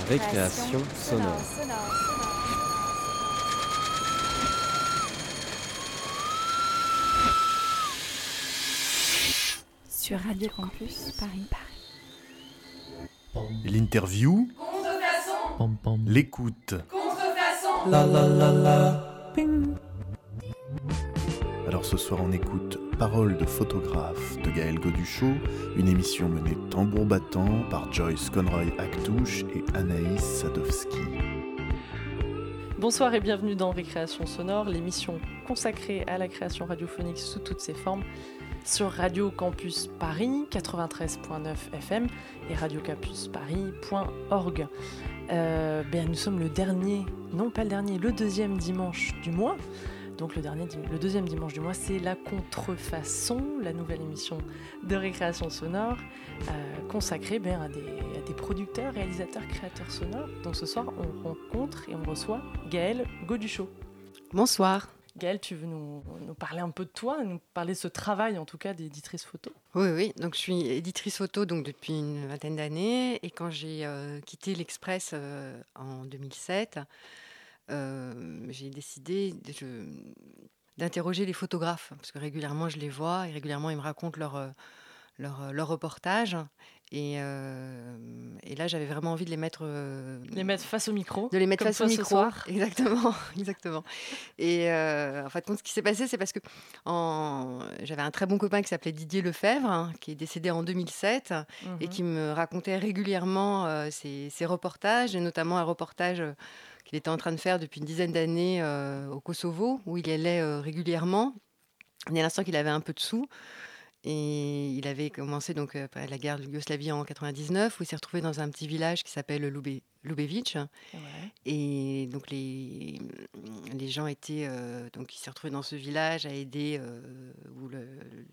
Récréation sonore. Sur Radio Campus Paris. L'interview, Contrefaçon, l'écoute. contrefaçon. La la la la. Ping. Alors ce soir on écoute Parole de photographe de Gaël Goduchot, une émission menée tambour battant par Joyce Conroy Actouche et Anaïs Sadowski. Bonsoir et bienvenue dans Récréation Sonore, l'émission consacrée à la création radiophonique sous toutes ses formes sur Radio Campus Paris 93.9 FM et radiocampusparis.org. Euh, ben, nous sommes le dernier, non pas le dernier, le deuxième dimanche du mois. Donc le, dernier, le deuxième dimanche du mois, c'est La Contrefaçon, la nouvelle émission de récréation sonore euh, consacrée ben, à, des, à des producteurs, réalisateurs, créateurs sonores. Donc ce soir, on rencontre et on reçoit Gaël Goduchot. Bonsoir. Gaël, tu veux nous, nous parler un peu de toi, nous parler de ce travail en tout cas d'éditrice photo? Oui, oui. Donc, je suis éditrice photo donc, depuis une vingtaine d'années. Et quand j'ai euh, quitté l'Express euh, en 2007, euh, j'ai décidé d'interroger les photographes. Parce que régulièrement, je les vois et régulièrement, ils me racontent leur, euh, leur, euh, leur reportage. Et, euh, et là, j'avais vraiment envie de les mettre. euh, Les mettre face au micro de les mettre face au micro. soir. Exactement, exactement. Et euh, en fait, compte, ce qui s'est passé, c'est parce que en... j'avais un très bon copain qui s'appelait Didier Lefebvre, hein, qui est décédé en 2007 et Mhm. qui me racontait régulièrement euh, ses, ses reportages, et notamment un reportage qu'il était en train de faire depuis une dizaine d'années euh, au Kosovo, où il y allait euh, régulièrement. À l'instant qu'il avait un peu de sous. Et il avait commencé donc euh, après la guerre de Yougoslavie en 99, où il s'est retrouvé dans un petit village qui s'appelle Lube-. Ouais. Et donc les, les gens étaient euh, donc il s'est retrouvé dans ce village à aider euh, où le,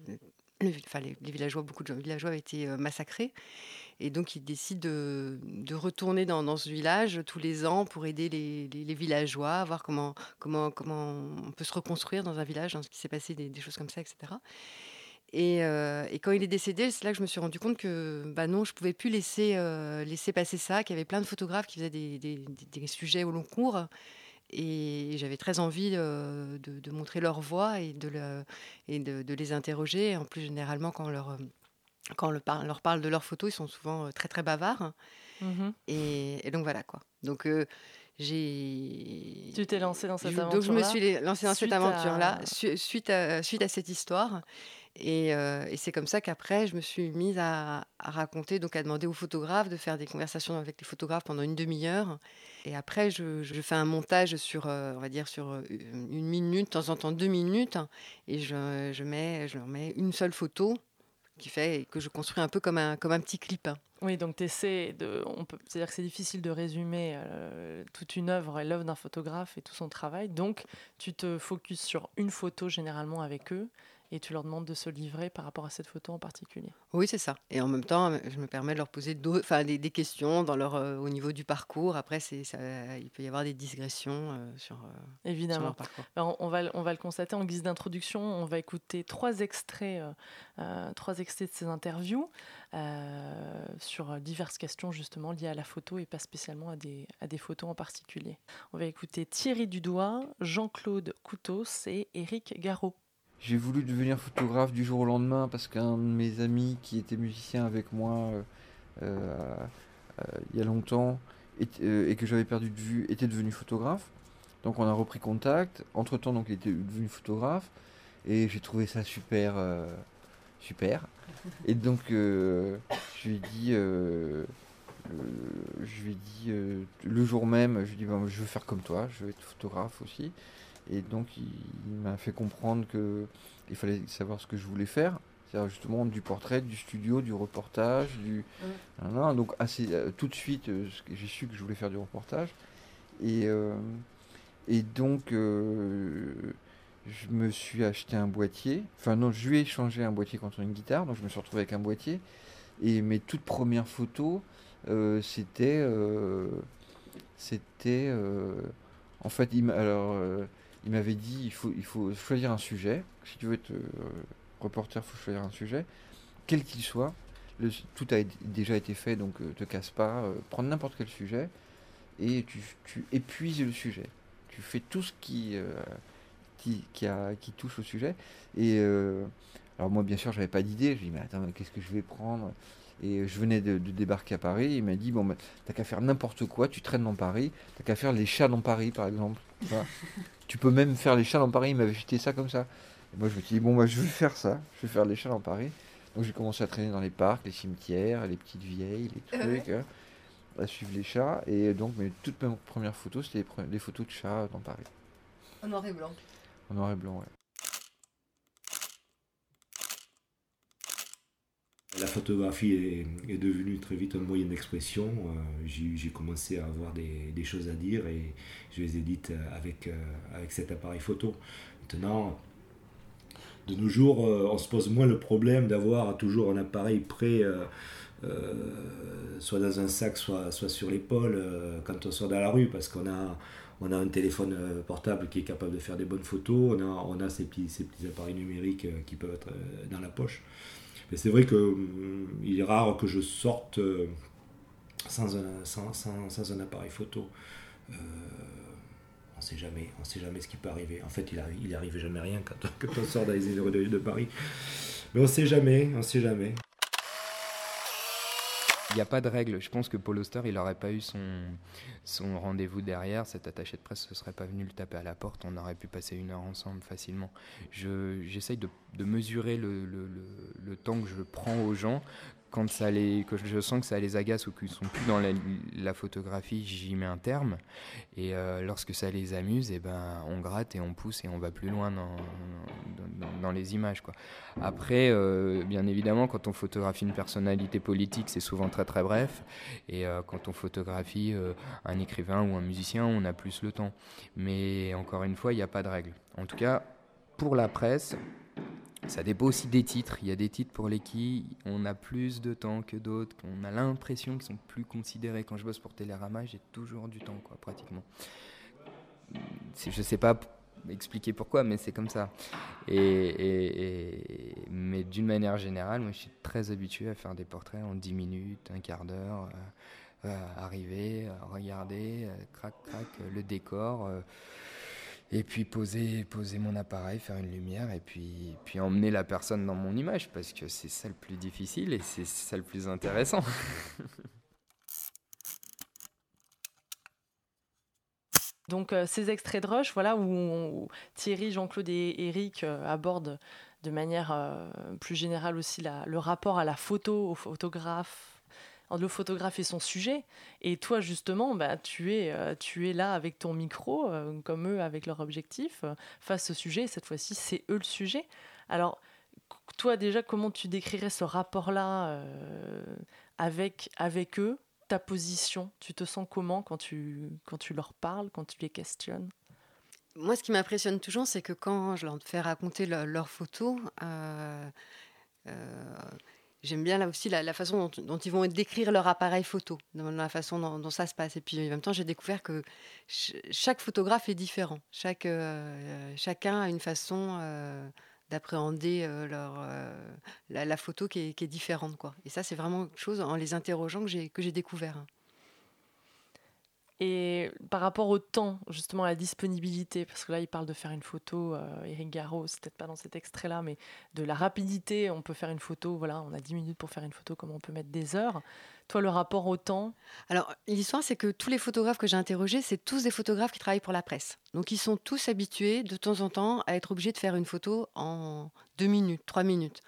le- le- enfin, les, les villageois beaucoup de villageois avaient été massacrés et donc il décide de, de retourner dans, dans ce village tous les ans pour aider les, les- villageois voir comment comment comment on peut se reconstruire dans un village dans ce qui s'est passé des, des choses comme ça etc et, euh, et quand il est décédé, c'est là que je me suis rendu compte que bah non, je pouvais plus laisser, euh, laisser passer ça, qu'il y avait plein de photographes qui faisaient des, des- des- des sujets au long cours. Et j'avais très envie euh, de, de montrer leur voix et, de, le- et de, les interroger. En plus, généralement, quand on leur, quand on leur parle, de leurs photos, ils sont souvent très très bavards. Mhm. Et, et donc voilà quoi. Donc euh, j'ai. Tu t'es lancé dans cette aventure Donc je me suis lancée dans cette à- aventure-là, su- suite, à, suite à cette histoire. Et, euh, et c'est comme ça qu'après, je me suis mise à, raconter, donc à demander aux photographes de faire des conversations avec les photographes pendant une demi-heure. Et après, je, fais un montage sur, euh, on va dire, sur euh, une minute, de temps en temps deux minutes. Et je, mets, je leur mets une seule photo qui fait que je construis un peu comme un, comme un petit clip. hein. Oui, donc tu essaies de. C'est-à-dire que c'est difficile de résumer toute une œuvre et l'œuvre d'un photographe et tout son travail. Donc, tu te focuses sur une photo généralement avec eux et tu leur demandes de se livrer par rapport à cette photo en particulier. Oui, c'est ça. Et en même temps, je me permets de leur poser enfin, des, des questions dans leur, euh, au niveau du parcours. Après, ça, il peut y avoir des digressions euh, sur, euh, sur Évidemment. leur parcours. Alors, on, va, le- on va le constater en guise d'introduction. On va écouter trois extraits, euh, trois extraits de ces interviews sur diverses questions justement liées à la photo et pas spécialement à des, à des photos en particulier. On va écouter Thierry Dudois, Jean-Claude Coutos et Éric Garot. J'ai voulu devenir photographe du jour au lendemain parce qu'un de mes amis qui était musicien avec moi euh, euh, euh, il y a longtemps et, que j'avais perdu de vue était devenu photographe. Donc on a repris contact. Entre temps, donc il était devenu photographe et j'ai trouvé ça super, super. Et donc je lui ai dit, je lui le jour même, je lui ai dit je veux faire comme toi, je veux être photographe aussi. Et donc, il, il m'a fait comprendre que il fallait savoir ce que je voulais faire. C'est-à-dire justement du portrait, du studio, du reportage, du... Donc assez, euh, tout de suite, euh, j'ai su que je voulais faire du reportage. Et, euh, et donc, euh, je me suis acheté un boîtier. Enfin non, je lui ai changé un boîtier contre une guitare, donc je me suis retrouvé avec un boîtier. Et mes toutes premières photos, euh, c'était... c'était... en fait, il m'a- alors, il m'avait dit il faut, il faut choisir un sujet. Si tu veux être euh, reporter, il faut choisir un sujet, quel qu'il soit. tout a déjà été fait, donc ne te casse pas. prendre n'importe quel sujet et tu, épuises le sujet. Tu fais tout ce qui, qui, qui, a, qui touche au sujet. Et alors moi, bien sûr, j'avais pas d'idée. Je dis, mais attends, qu'est-ce que je vais prendre? Et je venais de, débarquer à Paris. Il m'a dit Bon, bah, t'as qu'à faire n'importe quoi, tu traînes dans Paris, t'as qu'à faire les chats dans Paris, par exemple. Tu peux même faire les chats dans Paris. Il m'avait jeté ça comme ça. Et moi, je me suis dit Bon, bah, je vais faire ça, je vais faire les chats dans Paris. Donc, j'ai commencé à traîner dans les parcs, les cimetières, les petites vieilles, les trucs, hein, à suivre les chats. Et donc, mes toutes premières photos, c'était les, photos de chats dans Paris. En noir et blanc. En noir et blanc, ouais. La photographie est, devenue très vite un moyen d'expression. Euh, j'ai commencé à avoir des, choses à dire et je les ai dites avec, euh, avec cet appareil photo. Maintenant, de nos jours, euh, on se pose moins le problème d'avoir toujours un appareil prêt, soit dans un sac, soit, sur l'épaule, quand on sort dans la rue, parce qu'on a, un téléphone portable qui est capable de faire des bonnes photos, on a, ces petits appareils numériques qui peuvent être dans la poche. Mais c'est vrai qu'il hum, est rare que je sorte euh, sans un, appareil photo. Euh, on ne sait jamais, on sait jamais ce qui peut arriver. En fait, il arrive, il jamais rien quand, on sort dans les îles de Paris. Mais on sait jamais, on ne sait jamais. Il n'y a pas de règle. Je pense que Paul Auster, il n'aurait pas eu son, son rendez-vous derrière. Cet attaché de presse ne serait pas venu le taper à la porte. On aurait pu passer une heure ensemble facilement. J'essaye de, de, mesurer le, le, le, temps que je prends aux gens quand ça les, que je sens que ça les agace ou qu'ils sont plus dans la, photographie, j'y mets un terme. Et euh, lorsque ça les amuse, et eh ben, on gratte et on pousse et on va plus loin dans, dans, les images. Après, euh, bien évidemment, quand on photographie une personnalité politique, c'est souvent très très bref. Et euh, quand on photographie un écrivain ou un musicien, on a plus le temps. Mais encore une fois, il n'y a pas de règle. En tout cas, pour la presse, ça dépend aussi des titres. Il y a des titres pour lesquels on a plus de temps que d'autres, qu'on a l'impression qu'ils sont plus considérés. Quand je bosse pour Télérama, j'ai toujours du temps, quoi, pratiquement. Je ne sais pas expliquer pourquoi, mais c'est comme ça. Mais d'une manière générale, moi, je suis très habitué à faire des portraits en 10 minutes, un quart d'heure, euh, euh, arriver, regarder, euh, crac, crac, le décor et puis poser, poser mon appareil, faire une lumière et puis, puis emmener la personne dans mon image parce que c'est ça le plus difficile et c'est ça le plus intéressant. Donc euh, ces extraits de Rush, voilà, où, Thierry, Jean-Claude et Eric euh, abordent de manière euh, plus générale aussi le rapport à la photo, au photographe, le photographe et son sujet. Et toi, justement, bah, tu, es, euh, tu es là avec ton micro, euh, comme eux avec leur objectif, euh, face au sujet. cette fois-ci, c'est eux le sujet. Alors, toi, déjà, comment tu décrirais ce rapport-là avec, avec eux, ta position? Tu te sens comment quand tu, quand tu leur parles, quand tu les questionnes? Moi, ce qui m'impressionne toujours, c'est que quand je leur fais raconter leurs photos, J'aime bien là aussi la, façon dont, ils vont décrire leur appareil photo, dans la façon dont, ça se passe. Et puis en même temps, j'ai découvert que chaque photographe est différent. Chaque, euh, chacun a une façon euh, d'appréhender euh, la, photo qui est, différente. Et ça, c'est vraiment quelque chose, en les interrogeant, que j'ai découvert. Hein. Et par rapport au temps, justement, à la disponibilité, parce que là, il parle de faire une photo, euh, Eric Garros, peut-être pas dans cet extrait-là, mais de la rapidité, on peut faire une photo, voilà, on a 10 minutes pour faire une photo, comme on peut mettre des heures. Toi, le rapport au temps? Alors, l'histoire, c'est que tous les photographes que j'ai interrogés, c'est tous des photographes qui travaillent pour la presse. Donc, ils sont tous habitués, de temps en temps, à être obligés de faire une photo en 2 minutes, 3 minutes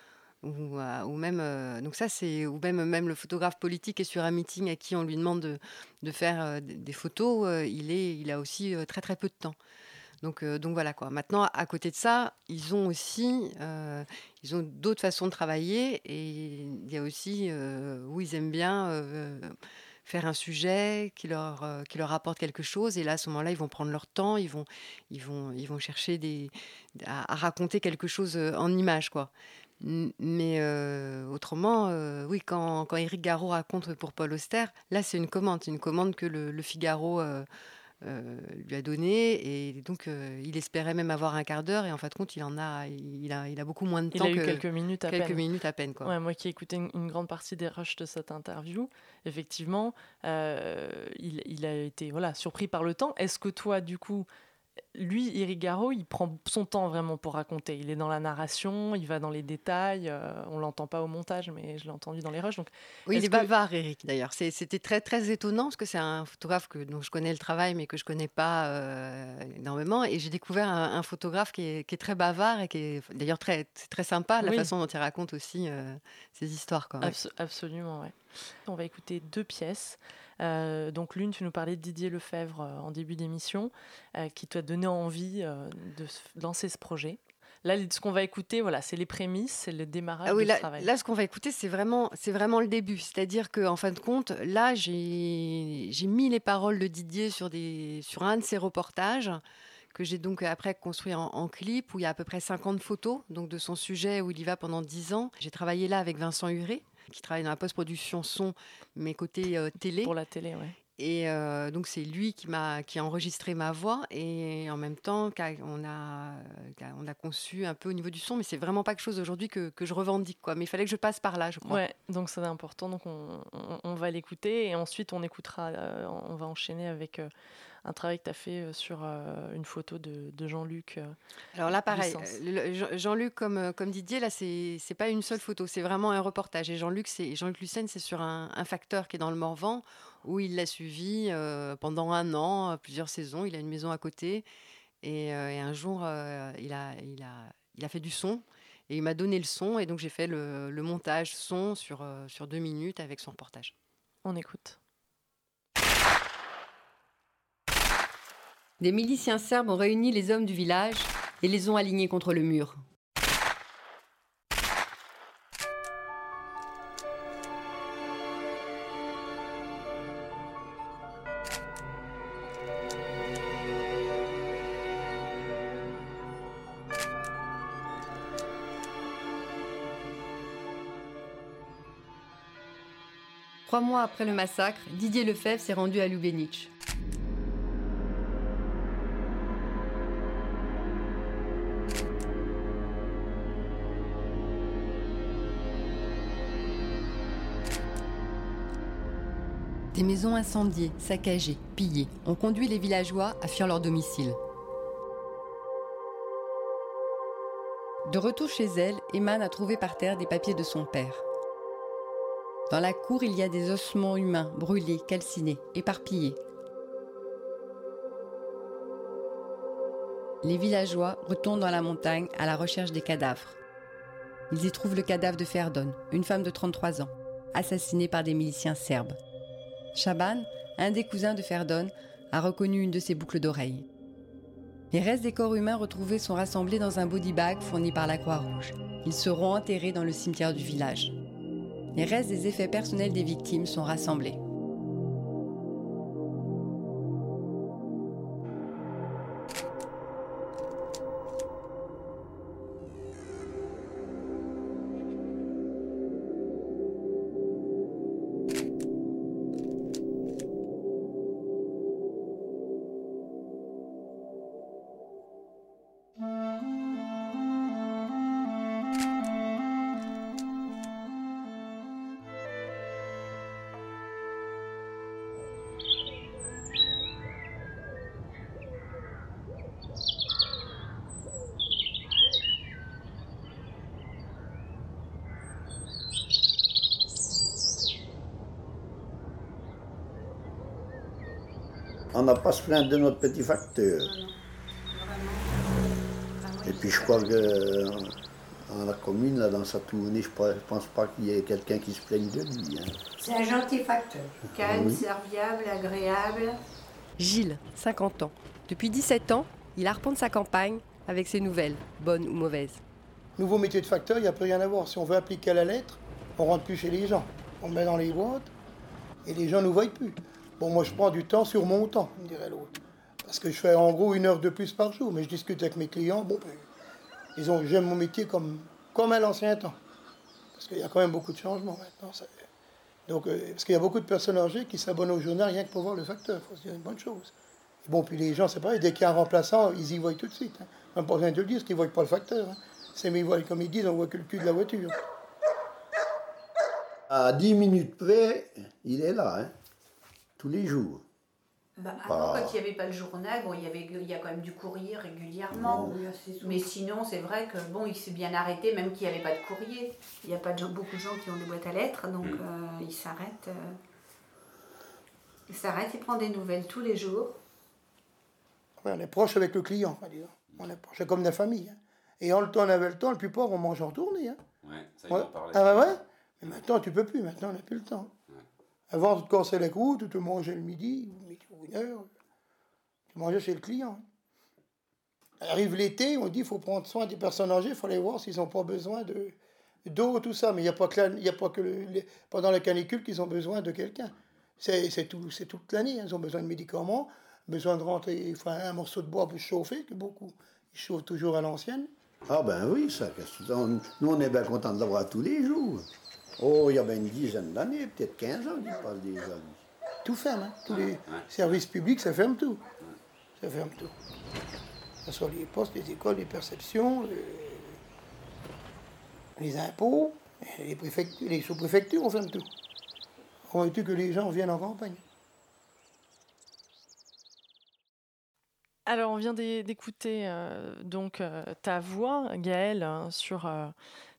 ou, euh, ou même euh, donc ça c'est ou même même le photographe politique est sur un meeting à qui on lui demande de, de faire euh, des photos il est il a aussi très très peu de temps donc donc voilà quoi maintenant à côté de ça ils ont aussi ils ont d'autres façons de travailler et il y a aussi où ils aiment bien faire un sujet qui leur, qui leur apporte quelque chose. Et là, à ce moment-là, ils vont prendre leur temps, ils vont, ils vont, ils vont chercher des, à, à raconter quelque chose en image, quoi. Mais euh, autrement, euh, oui, quand, quand Éric Garot raconte pour Paul Auster, là, c'est une commande. une commande que le, Figaro euh, lui a donné. Et donc, il espérait même avoir un quart d'heure. Et en fin de compte, il en a, il a, il a beaucoup moins de temps. Il a eu quelques minutes à quelques peine. minutes à peine. Quoi. Ouais, moi qui ai écouté une, grande partie des rushs de cette interview, effectivement, il, il, a été voilà, surpris par le temps. Est-ce que toi, du coup, lui, Irigaro, il prend son temps vraiment pour raconter. Il est dans la narration, il va dans les détails. Euh, on l'entend pas au montage, mais je l'ai entendu dans les rushs. Donc, oui, il est bavard, Eric, d'ailleurs. C'était très, très étonnant parce que c'est un photographe que, dont je connais le travail, mais que je connais pas euh, énormément. Et j'ai découvert un, photographe qui est, très bavard et qui est d'ailleurs très, très sympa, la façon dont il raconte aussi euh, ses histoires. Quoi, absolument, ouais. On va écouter deux pièces. Euh, donc l'une, tu nous parlais de Didier Lefebvre en début d'émission, qui t'a donné envie de lancer ce projet. Là, ce qu'on va écouter, voilà, c'est les prémices, c'est le démarrage ah oui, du là, travail. Là, ce qu'on va écouter, c'est vraiment, c'est vraiment le début. C'est-à-dire qu'en fin de compte, là, j'ai, j'ai mis les paroles de Didier sur, des, sur un de ses reportages que j'ai donc après construit en, en, clip, où il y a à peu près 50 photos donc de son sujet, où il y va pendant 10 ans. J'ai travaillé là avec Vincent Huré, qui travaille dans la post-production son, mais côté euh, télé. Pour la télé, oui. Et euh, donc c'est lui qui m'a qui a enregistré ma voix et en même temps on a on a conçu un peu au niveau du son mais c'est vraiment pas quelque chose aujourd'hui que, que, je revendique quoi mais il fallait que je passe par là je crois. Ouais donc c'est important donc on, on, va l'écouter et ensuite on écoutera euh, on va enchaîner avec un travail que tu as fait euh, sur euh, une photo de, Jean-Luc. Euh, Alors là, pareil, Jean-Luc comme, comme Didier, là, c'est pas une seule photo, c'est vraiment un reportage. Et Jean-Luc Jean Lucen, c'est sur un, facteur qui est dans le Morvan, où il l'a suivi pendant un an, plusieurs saisons. Il a une maison à côté. Et, un jour, il, a, il, a, il a fait du son. Et il m'a donné le son, et donc j'ai fait le, le, montage son sur, sur deux minutes avec son reportage. On écoute. Des miliciens serbes ont réuni les hommes du village et les ont alignés contre le mur. Trois mois après le massacre, Didier Lefebvre s'est rendu à Lubenic. Des maisons incendiées, saccagées, pillées ont conduit les villageois à fuir leur domicile. De retour chez elle, Eman a trouvé par terre des papiers de son père. Dans la cour, il y a des ossements humains brûlés, calcinés, éparpillés. Les villageois retournent dans la montagne à la recherche des cadavres. Ils y trouvent le cadavre de Ferdon, une femme de 33 ans, assassinée par des miliciens serbes. Chaban, un des cousins de Ferdon, a reconnu une de ses boucles d'oreilles. Les restes des corps humains retrouvés sont rassemblés dans un body bag fourni par la Croix-Rouge. Ils seront enterrés dans le cimetière du village. Les restes des effets personnels des victimes sont rassemblés. Pas se plaindre de notre petit facteur. Et puis je crois que dans la commune, là, dans sa tournée, je ne pense pas qu'il y ait quelqu'un qui se plaigne de lui. Hein. C'est un gentil facteur. Calme, serviable, agréable. Gilles, 50 ans. Depuis 17 ans, il arpente sa campagne avec ses nouvelles, bonnes ou mauvaises. Nouveau métier de facteur, il n'y a plus rien à voir. Si on veut appliquer à la lettre, on rentre plus chez les gens. On le met dans les boîtes et les gens ne nous voient plus. Bon, moi, je prends du temps sur mon temps, me dirait l'autre. Parce que je fais en gros une heure de plus par jour, mais je discute avec mes clients. Bon, ben, ils ont, j'aime mon métier comme, comme à l'ancien temps. Parce qu'il y a quand même beaucoup de changements maintenant. Donc, euh, parce qu'il y a beaucoup de personnes âgées qui s'abonnent au journal rien que pour voir le facteur. C'est une bonne chose. Bon, puis les gens, c'est pareil, dès qu'il y a un remplaçant, ils y voient tout de suite. Hein. Même pas besoin de le dire, parce qu'ils ne voient pas le facteur. Hein. C'est mais ils voient, comme ils disent, on voit que le cul de la voiture. À 10 minutes près, il est là, hein, tous les jours. Bah, avant, quand il n'y avait pas le journal, bon, il, y avait, il y a quand même du courrier régulièrement. mais sinon, c'est vrai que bon, il s'est bien arrêté, même qu'il n'y avait pas de courrier. Il n'y a pas de, beaucoup de gens qui ont des boîtes à lettres, donc mm. euh, il s'arrête. Euh, il s'arrête, il prend des nouvelles tous les jours. on est proche avec le client, on est proche, comme la famille. Hein. Et en le temps, on avait le temps, le plus pauvre, on mange en tournée. Hein. Ouais, ça y ouais. parler. Ah bah ouais Mais maintenant, tu peux plus, maintenant, on n'a plus le temps. Avant, tu te les coups, tu te mangeais le midi, ou une heure. Tu mangeais chez le client. Arrive l'été, on dit qu'il faut prendre soin des personnes âgées, il faut aller voir s'ils n'ont pas besoin de d'eau, tout ça. Mais il n'y a pas que, a pas que pendant la canicule qu'ils ont besoin de quelqu'un. C'est tout, toute l'année. Ils ont besoin de médicaments, besoin de rentrer enfin, un morceau de bois pour chauffer, que beaucoup ils chauffent toujours à l'ancienne. Ah ben oui, ça. Nous, on est bien contents de l'avoir tous les jours. Oh, il y a bien une dizaine d'années, peut-être 15 ans qu'il passe déjà. Tout ferme, hein. tous les services publics, ça ferme tout. Ça ferme tout. Que ce soit les postes, les écoles, les perceptions, les, impôts, les, préfectures, les sous-préfectures, on ferme tout. On veut que les gens viennent en campagne. Alors, on vient d'écouter euh, donc euh, ta voix, Gaëlle, hein, sur euh,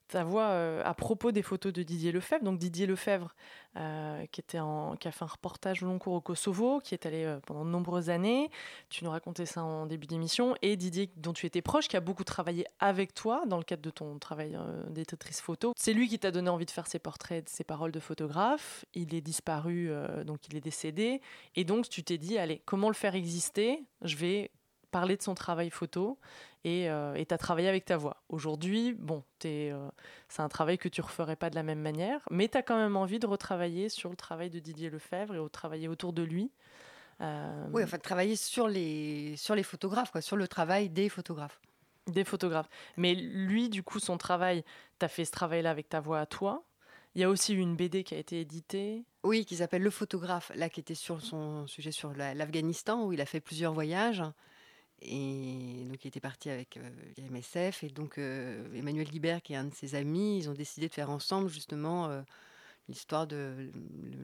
ta voix euh, à propos des photos de Didier Lefebvre. Donc Didier Lefebvre, euh, qui, était qui a fait un reportage long cours au Kosovo, qui est allé euh, pendant de nombreuses années. Tu nous racontais ça en début d'émission. Et Didier, dont tu étais proche, qui a beaucoup travaillé avec toi dans le cadre de ton travail d'éditrice photo. C'est lui qui t'a donné envie de faire ses portraits, ses paroles de photographe. Il est disparu, donc il est décédé. Et donc tu t'es dit, allez, comment le faire exister? Je vais parler de son travail photo et euh, tu as travaillé avec ta voix. Aujourd'hui, bon, euh, c'est un travail que tu referais pas de la même manière, mais tu as quand même envie de retravailler sur le travail de Didier Lefebvre et de travailler autour de lui. Euh, oui, enfin, de travailler sur les, sur les photographes, quoi, sur le travail des photographes. Des photographes. Mais lui, du coup, son travail, tu as fait ce travail-là avec ta voix à toi. Il y a aussi une BD qui a été éditée. Oui, qui s'appelle Le photographe, là, qui était sur son sujet sur l'Afghanistan, où il a fait plusieurs voyages. Et donc, il était parti avec euh, MSF. Et donc, euh, Emmanuel Guibert, qui est un de ses amis, ils ont décidé de faire ensemble, justement, euh, l'histoire de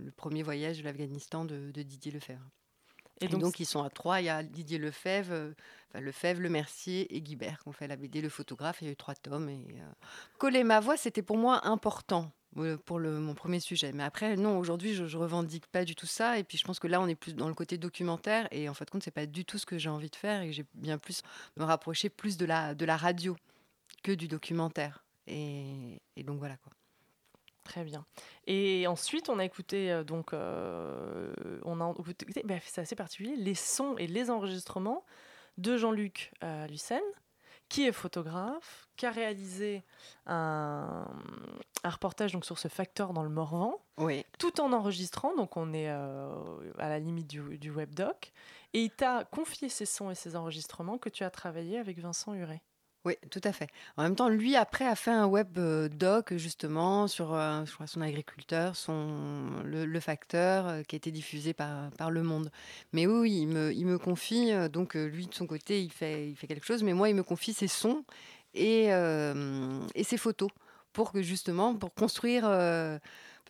le, premier voyage de l'Afghanistan de, Didier Lefebvre. Et, donc, ils sont à trois. Il y a Didier Lefebvre, enfin, Lefebvre, Le Mercier et Guibert qui ont fait la BD, le photographe. Il y a eu trois tomes. Et, Coller ma voix, c'était pour moi important pour le, mon premier sujet. Mais après, non, aujourd'hui, je, ne revendique pas du tout ça. Et puis, je pense que là, on est plus dans le côté documentaire. Et en fait, compte, c'est pas du tout ce que j'ai envie de faire. Et j'ai bien plus me rapprocher plus de la, de la radio que du documentaire. Et, donc, voilà quoi. Très bien. Et ensuite, on a écouté, euh, donc, euh, on a écouté, bah, c'est assez particulier, les sons et les enregistrements de Jean-Luc euh, Lucen, qui est photographe, qui a réalisé un, reportage donc, sur ce facteur dans le Morvan, oui. tout en enregistrant, donc on est euh, à la limite du, du webdoc, et il t'a confié ces sons et ces enregistrements que tu as travaillé avec Vincent Huret. Oui, tout à fait. En même temps, lui, après, a fait un web euh, doc, justement, sur euh, crois, son agriculteur, son, le, facteur, euh, qui a été diffusé par, par Le Monde. Mais oui, il, me, il me confie, donc lui, de son côté, il fait, il fait quelque chose, mais moi, il me confie ses sons et, et ses photos, pour que, justement, pour construire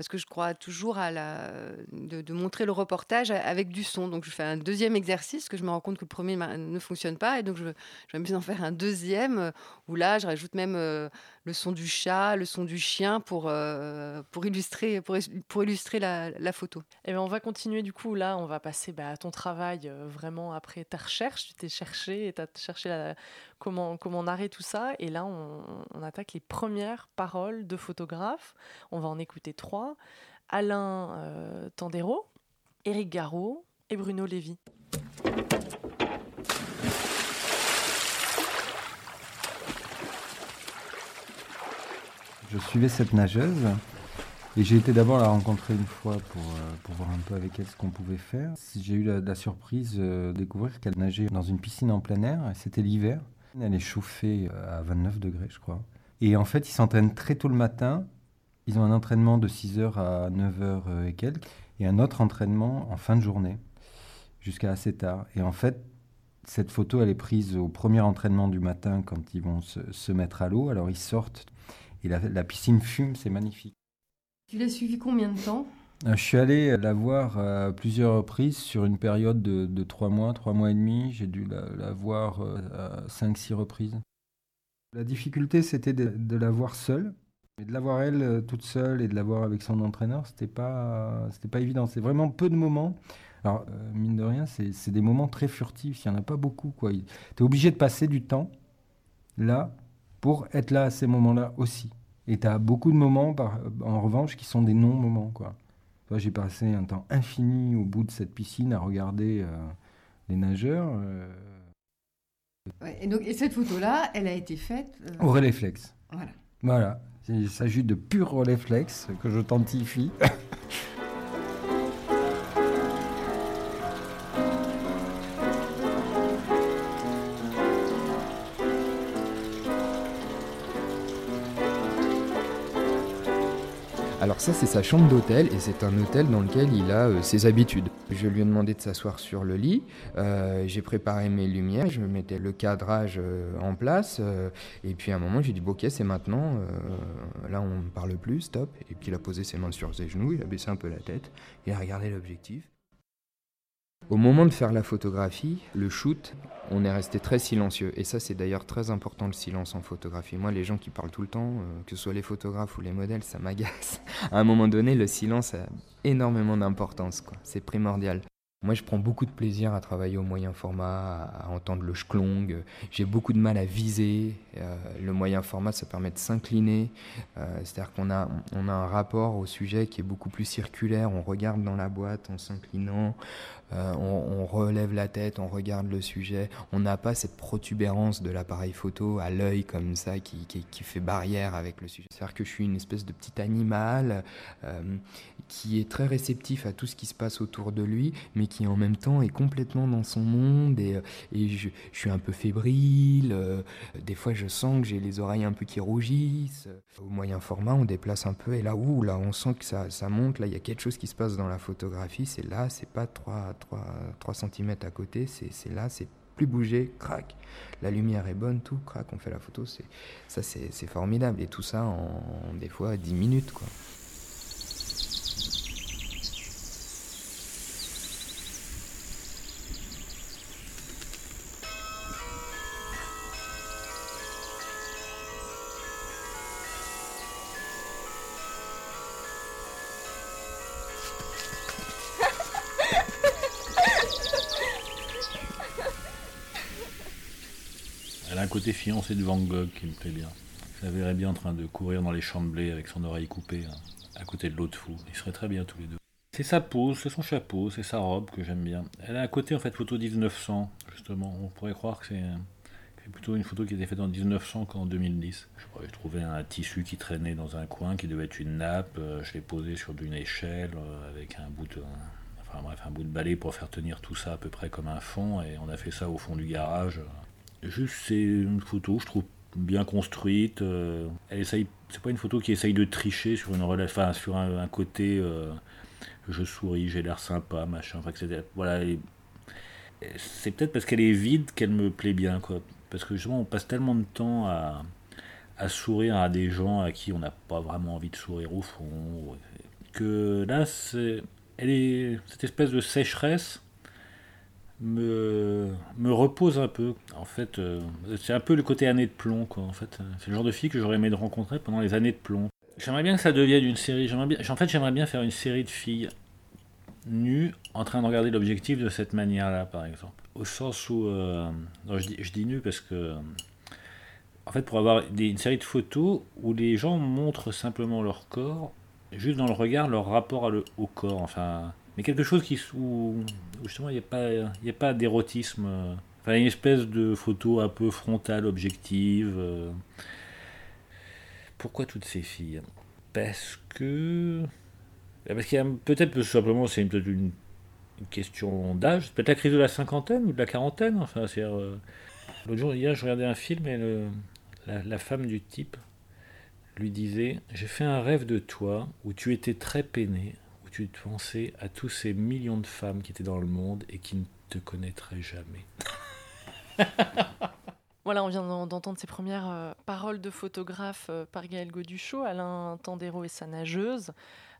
parce que je crois toujours à la, de, montrer le reportage avec du son. Donc je fais un deuxième exercice, que je me rends compte que le premier ne fonctionne pas, et donc je, je vais en faire un deuxième, où là je rajoute même euh, le son du chat, le son du chien pour, euh, pour illustrer, pour, pour illustrer la, photo. Et eh bien on va continuer du coup, là on va passer bah, à ton travail vraiment après ta recherche, tu t'es cherché et tu as cherché comment, comment narrer tout ça, et là on, on attaque les premières paroles de photographes, on va en écouter trois. Alain euh, Tandero, Éric Garot et Bruno Lévy. Je suivais cette nageuse et j'ai été d'abord la rencontrer une fois pour, euh, pour, voir un peu avec elle ce qu'on pouvait faire. J'ai eu la, surprise euh, de découvrir qu'elle nageait dans une piscine en plein air. C'était l'hiver. Elle est chauffée à 29 degrés, je crois. Et en fait, ils s'entraînent très tôt le matin ils ont un entraînement de 6h à 9h euh, et quelques, et un autre entraînement en fin de journée. jusqu'à assez tard. Et en fait, cette photo, elle est prise au premier entraînement du matin quand ils vont se, mettre à l'eau. Alors ils sortent et la, piscine fume, c'est magnifique. Tu l'as suivi combien de temps? Euh, Je suis allé la voir à plusieurs reprises sur une période de, trois mois, trois mois et demi. J'ai dû la, voir euh, à cinq, six reprises. La difficulté, c'était de, la voir seule. Mais de la voir elle euh, toute seule et de la voir avec son entraîneur, c'était pas, c'était pas évident. C'est vraiment peu de moments. Alors, euh, mine de rien, c'est des moments très furtifs. Il n'y en a pas beaucoup. Tu es obligé de passer du temps là pour être là à ces moments-là aussi. Et tu as beaucoup de moments, en revanche, qui sont des non-moments. J'ai passé un temps infini au bout de cette piscine à regarder euh, les nageurs. Euh. et, donc, et cette photo-là, elle a été faite Au réflexe. Voilà. Voilà. Il s'agit de pur réflexe que je Ça c'est sa chambre d'hôtel et c'est un hôtel dans lequel il a euh, ses habitudes. Je lui ai demandé de s'asseoir sur le lit, euh, j'ai préparé mes lumières, je mettais le cadrage euh, en place et puis à un moment j'ai dit bon ok c'est maintenant, là on ne parle plus, stop. Et puis il a posé ses mains sur ses genoux, il a baissé un peu la tête, il a regardé l'objectif. Au moment de faire la photographie, le shoot, on est resté très silencieux. Et ça, c'est d'ailleurs très important le silence en photographie. Moi, les gens qui parlent tout le temps, euh, que ce soit les photographes ou les modèles, ça m'agace. À un moment donné, le silence a énormément d'importance. C'est primordial. Moi, je prends beaucoup de plaisir à travailler au moyen format, à entendre le schlong. J'ai beaucoup de mal à viser. Euh, le moyen format, ça permet de s'incliner. Euh, c'est-à-dire qu'on a, on a un rapport au sujet qui est beaucoup plus circulaire. On regarde dans la boîte en s'inclinant. Euh, on, relève la tête, on regarde le sujet. On n'a pas cette protubérance de l'appareil photo à l'œil comme ça qui, fait barrière avec le sujet. C'est-à-dire que je suis une espèce de petit animal qui est très réceptif à tout ce qui se passe autour de lui, mais qui en même temps est complètement dans son monde et, euh, je, suis un peu fébrile. Euh, des fois, je sens que j'ai les oreilles un peu qui rougissent. Au moyen format, on déplace un peu et là, où là, on sent que ça, ça monte. Là, il y a quelque chose qui se passe dans la photographie. C'est là, c'est pas 3, 3, 3 cm à côté, c'est là, c'est plus bouger, crac, la lumière est bonne, tout, crac, on fait la photo, c'est ça c'est formidable et tout ça en, en des fois 10 minutes quoi. Côté fiancé de Van Gogh qui me plaît bien. Je la verrais bien en train de courir dans les champs de blé avec son oreille coupée hein, à côté de l'autre fou. Ils seraient très bien tous les deux. C'est sa pose, c'est son chapeau, c'est sa robe que j'aime bien. Elle a un côté en fait photo 1900 justement. On pourrait croire que c'est plutôt une photo qui était faite en 1900 qu'en 2010. Je trouvé un tissu qui traînait dans un coin qui devait être une nappe. Euh, je l'ai posé sur une échelle euh, avec un bout de, enfin bref, un bout de balai pour faire tenir tout ça à peu près comme un fond. Et on a fait ça au fond du garage. Juste, c'est une photo, je trouve bien construite. Euh, elle essaye, c'est pas une photo qui essaye de tricher sur une enfin, sur un, côté. Euh, je souris, j'ai l'air sympa, machin, etc. Voilà. c'est peut-être parce qu'elle est vide qu'elle me plaît bien, quoi. Parce que justement, on passe tellement de temps à, à sourire à des gens à qui on n'a pas vraiment envie de sourire au fond. Que là, c'est, elle est cette espèce de sécheresse me, me repose un peu. En fait, euh, c'est un peu le côté année de plomb, quoi. En fait, c'est le genre de fille que j'aurais aimé de rencontrer pendant les années de plomb. J'aimerais bien que ça devienne une série. En fait, j'aimerais bien faire une série de filles nues en train de regarder l'objectif de cette manière-là, par exemple. Au sens où, euh, je, dis, je dis nues parce que, en fait, pour avoir une série de photos où les gens montrent simplement leur corps, juste dans le regard, leur rapport au corps. Enfin, mais quelque chose qui, où, justement il n'y a pas, a pas d'érotisme. Euh, enfin, une espèce de photo un peu frontale, objective. Euh. Pourquoi toutes ces filles? Parce que. Eh, parce qu'il y a peut-être simplement c'est une, question d'âge, peut-être la crise de la cinquantaine ou de la quarantaine. Enfin, c'est euh, l'autre jour, hier, je regardais un film et la, la femme du type lui disait J'ai fait un rêve de toi où tu étais très peiné, où tu pensais à tous ces millions de femmes qui étaient dans le monde et qui ne te connaîtraient jamais. Voilà, on vient d'entendre ses premières euh, paroles de photographe euh, par Gaël Goduchot, Alain Tandero et sa nageuse.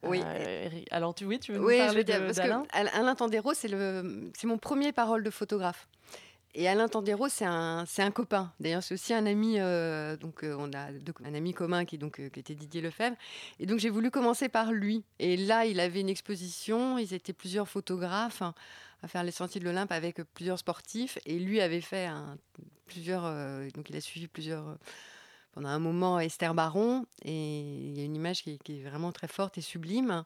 Oui. Euh, alors, tu, oui, tu veux nous Oui, je parler veux dire, de- parce d'Alain? Alain Tandero, c'est le, c'est mon premier parole de photographe. Et Alain Tandero, c'est un, un copain. D'ailleurs, c'est aussi un ami. euh, donc, euh, on a un ami commun qui, donc, euh, était Didier Lefebvre. Et donc, j'ai voulu commencer par lui. Et là, il avait une exposition. Ils étaient plusieurs photographes hein, à faire les Sentiers de l'Olympe avec plusieurs sportifs. Et lui avait fait plusieurs. donc, il a suivi plusieurs. pendant un moment, Esther Baron. Et il y a une image qui, est- vraiment très forte et sublime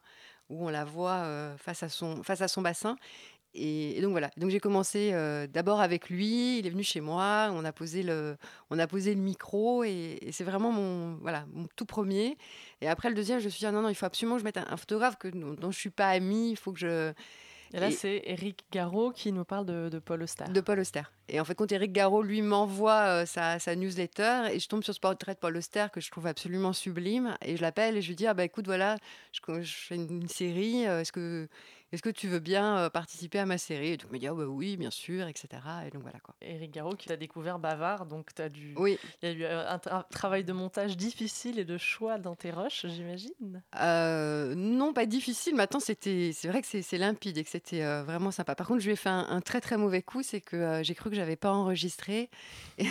où on la voit face, à son, face à son bassin. Et, et donc voilà, donc j'ai commencé euh, d'abord avec lui, il est venu chez moi, on a posé le, on a posé le micro et, et c'est vraiment mon, voilà, mon tout premier. Et après le deuxième, je me suis dit, ah non, non, il faut absolument que je mette un, un photographe que, dont, je suis pas amie, il faut que je... Et là, c'est Eric Garot qui nous parle de, de Paul Auster. de Paul Auster. Et en fait, quand Eric Garot lui m'envoie euh, sa, sa newsletter et je tombe sur ce portrait de Paul Auster que je trouve absolument sublime et je l'appelle et je lui dis ah bah écoute voilà je, je fais une, une série euh, est-ce que est-ce que tu veux bien participer à ma série? Et donc il me dit ah bah oui bien sûr etc et donc voilà quoi. Eric Garot qui t'a découvert bavard, donc as dû... Oui. il y a eu un tra- travail de montage difficile et de choix dans tes rushs, j'imagine? Euh, non, pas difficile. Maintenant, c'était, c'est vrai que c'est, c'est limpide et que c'était euh, vraiment sympa. Par contre, je lui ai fait un, un très très mauvais coup, c'est que euh, j'ai cru que j'avais pas enregistré. Et,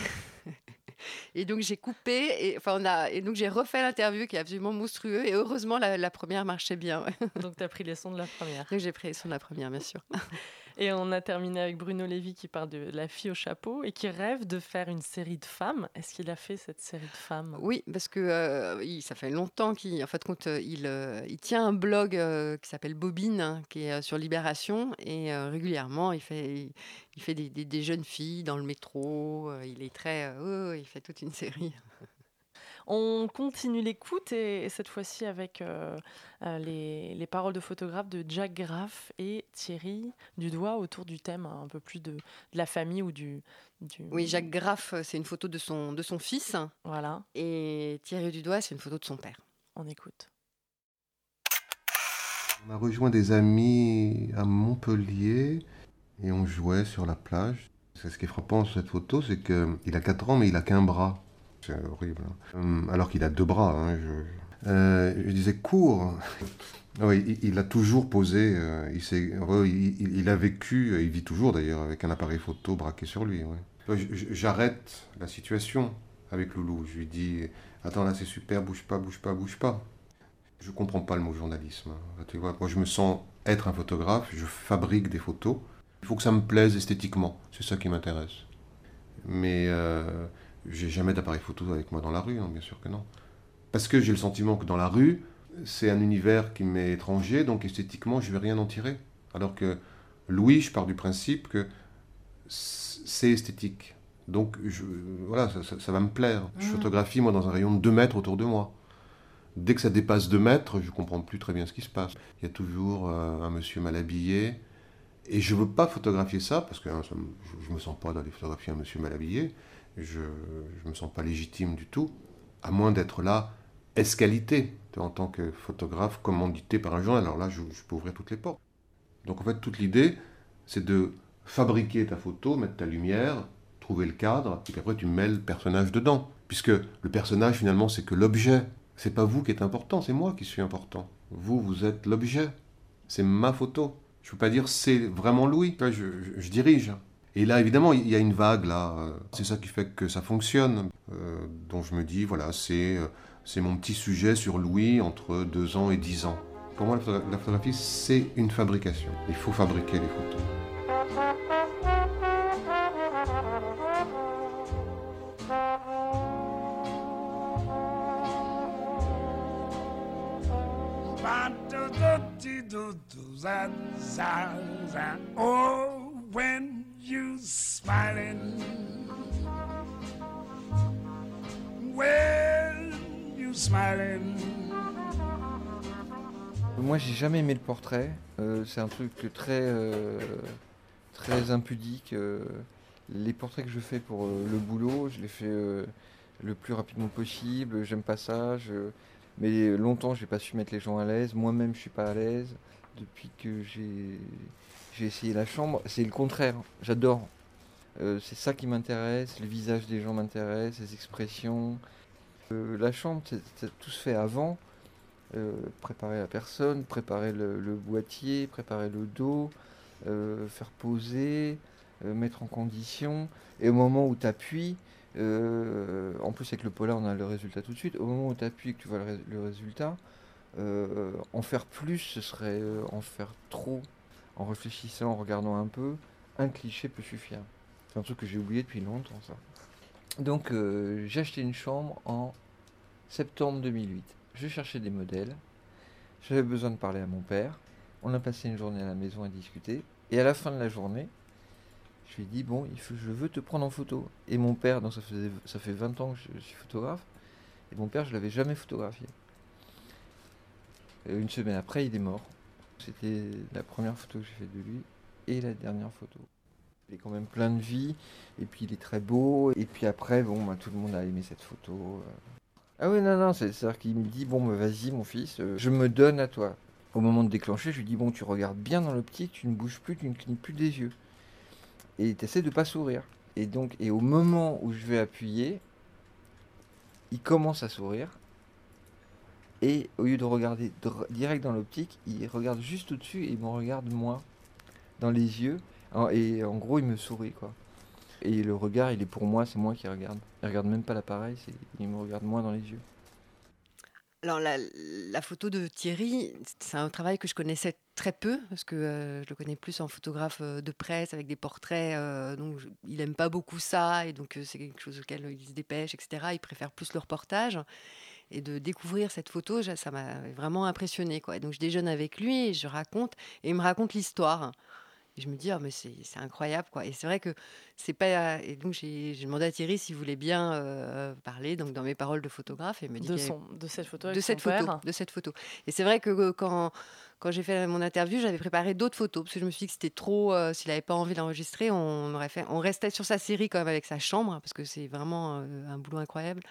et donc j'ai coupé et enfin on a et donc j'ai refait l'interview qui est absolument monstrueux et heureusement la, la première marchait bien. ouais. Donc tu as pris les sons de la première. Donc j'ai pris les sons de la première, bien sûr. Et on a terminé avec Bruno Lévy qui parle de la fille au chapeau et qui rêve de faire une série de femmes. Est-ce qu'il a fait cette série de femmes? Oui, parce que euh, ça fait longtemps qu'il, en fait, compte, euh, euh, il tient un blog qui s'appelle Bobine, hein, qui est sur Libération, et régulièrement, il fait, il, fait des, des- des jeunes filles dans le métro. il est très, oh, il fait toute une série. On continue l'écoute et, et cette fois-ci avec euh, euh, les, les paroles de photographe de Jack Graff et Thierry Dudois autour du thème un peu plus de, de la famille ou du... du... Oui, Jacques Graff, euh, c'est une photo de son, de son fils. Voilà. Et Thierry Dudois, c'est une photo de son père. On écoute. On a rejoint des amis à Montpellier et on jouait sur la plage. C'est Ce qui est frappant sur cette photo, c'est qu'il a 4 ans, mais il a qu'un bras. C'est horrible. hein. Hum, Alors qu'il a deux bras. hein, je... Euh, je disais cours. Oui, il, a toujours posé. euh, il, il, a vécu, il vit toujours d'ailleurs, avec un appareil photo braqué sur lui. J'arrête la situation avec Loulou. Je lui dis Attends, là c'est super, bouge pas, bouge pas, bouge pas. Je comprends pas le mot journalisme. hein. Tu vois, moi, je me sens être un photographe, je fabrique des photos. Il faut que ça me plaise esthétiquement. C'est ça qui m'intéresse. Mais euh, j'ai jamais d'appareil photo avec moi dans la rue, hein, bien sûr que non. Parce que j'ai le sentiment que dans la rue, c'est un univers qui m'est étranger, donc esthétiquement, je vais rien en tirer. Alors que Louis, je pars du principe que c'est esthétique. Donc je, voilà, ça, ça- ça va me plaire. Je Mhm. photographie, moi, dans un rayon de 2 mètres autour de moi. Dès que ça dépasse 2 mètres, je comprends plus très bien ce qui se passe. Il y a toujours euh, un monsieur mal habillé. Et je veux pas photographier ça, parce que hein, ça je, ne me sens pas d'aller photographier un monsieur mal habillé. Je ne me sens pas légitime du tout, à moins d'être là escalité, en tant que photographe commandité par un journal. Alors là, je, peux ouvrir toutes les portes. Donc en fait, toute l'idée, c'est de fabriquer ta photo, mettre ta lumière, trouver le cadre, et puis après tu mets le personnage dedans. Puisque le personnage, finalement, c'est que l'objet. C'est pas vous qui êtes important, c'est moi qui suis important. Vous, vous êtes l'objet. C'est ma photo. Je peux pas dire c'est vraiment Louis. Je- je dirige. Et là, évidemment, il y a une vague là. C'est ça qui fait que ça fonctionne. Euh, dont je me dis, voilà, c'est euh, c'est mon petit sujet sur Louis entre 2 ans et 10 ans. Pour moi, la photo- la photographie, c'est une fabrication. Il faut fabriquer les photos. Oh, when smiling, when you smiling. Moi, j'ai jamais aimé le portrait. Euh, c'est un truc très, euh, très impudique. euh. les portraits que je fais pour le boulot, je les fais le plus rapidement possible. J'aime pas ça. Mais longtemps, j'ai pas su mettre les gens à l'aise. Moi-même, je suis pas à l'aise. depuis que j'ai essayé la chambre, c'est le contraire. J'adore. Euh, c'est ça qui m'intéresse, le visage des gens m'intéresse, les expressions. Euh, la chambre, tout se fait avant. Euh, préparer la personne, préparer le, boîtier, préparer le dos, faire poser, mettre en condition. Et au moment où tu appuies, en plus avec le polar on a le résultat tout de suite, au moment où tu appuies et que tu vois le résultat, en faire plus, ce serait en faire trop en réfléchissant, en regardant un peu, un cliché peut suffire. C'est un truc que j'ai oublié depuis longtemps, ça. Donc, euh, j'ai acheté une chambre en septembre 2008. Je cherchais des modèles. J'avais besoin de parler à mon père. On a passé une journée à la maison à discuter. Et à la fin de la journée, je lui ai dit Bon, il faut, je veux te prendre en photo. Et mon père, donc ça, ça fait 20 ans que je, suis photographe, et mon père, je l'avais jamais photographié. une semaine après, il est mort. C'était la première photo que j'ai faite de lui et la dernière photo. Il est quand même plein de vie, et puis il est très beau, et puis après, bon, bah, tout le monde a aimé cette photo. Euh. Ah oui, non, non, c'est-à-dire qu'il me dit, bon, bah, vas-y, mon fils, euh, je me donne à toi. Au moment de déclencher, je lui dis, bon, tu regardes bien dans l'optique, tu ne bouges plus, tu ne clignes plus des yeux. Et tu essaies de pas sourire. Et donc, et au moment où je vais appuyer, il commence à sourire, et au lieu de regarder direct dans l'optique, il regarde juste au-dessus et il me regarde moi, dans les yeux. Et en gros, il me sourit, quoi. Et le regard, il est pour moi, c'est moi qui regarde. Il regarde même pas l'appareil, il me regarde moi dans les yeux. Alors la, photo de Thierry, c'est un travail que je connaissais très peu parce que euh, je le connais plus en photographe euh, de presse avec des portraits. Euh, donc il aime pas beaucoup ça et donc c'est quelque chose auquel il se dépêche, etc. Il préfère plus le reportage et de découvrir cette photo, ça m'a vraiment impressionné. Quoi. donc je déjeune avec lui et je raconte, et il me raconte l'histoire. Et je me dis, oh, mais c'est incroyable. Quoi. Et c'est vrai que c'est pas. Et donc j'ai demandé à Thierry s'il voulait bien euh, parler donc dans mes paroles de photographe. Et me dit de, son, de cette photo. De cette photo. De cette photo. Et c'est vrai que quand, quand j'ai fait mon interview, j'avais préparé d'autres photos parce que je me suis dit que c'était trop. Euh, s'il n'avait pas envie d'enregistrer, on aurait fait. On restait sur sa série quand même avec sa chambre parce que c'est vraiment un boulot incroyable.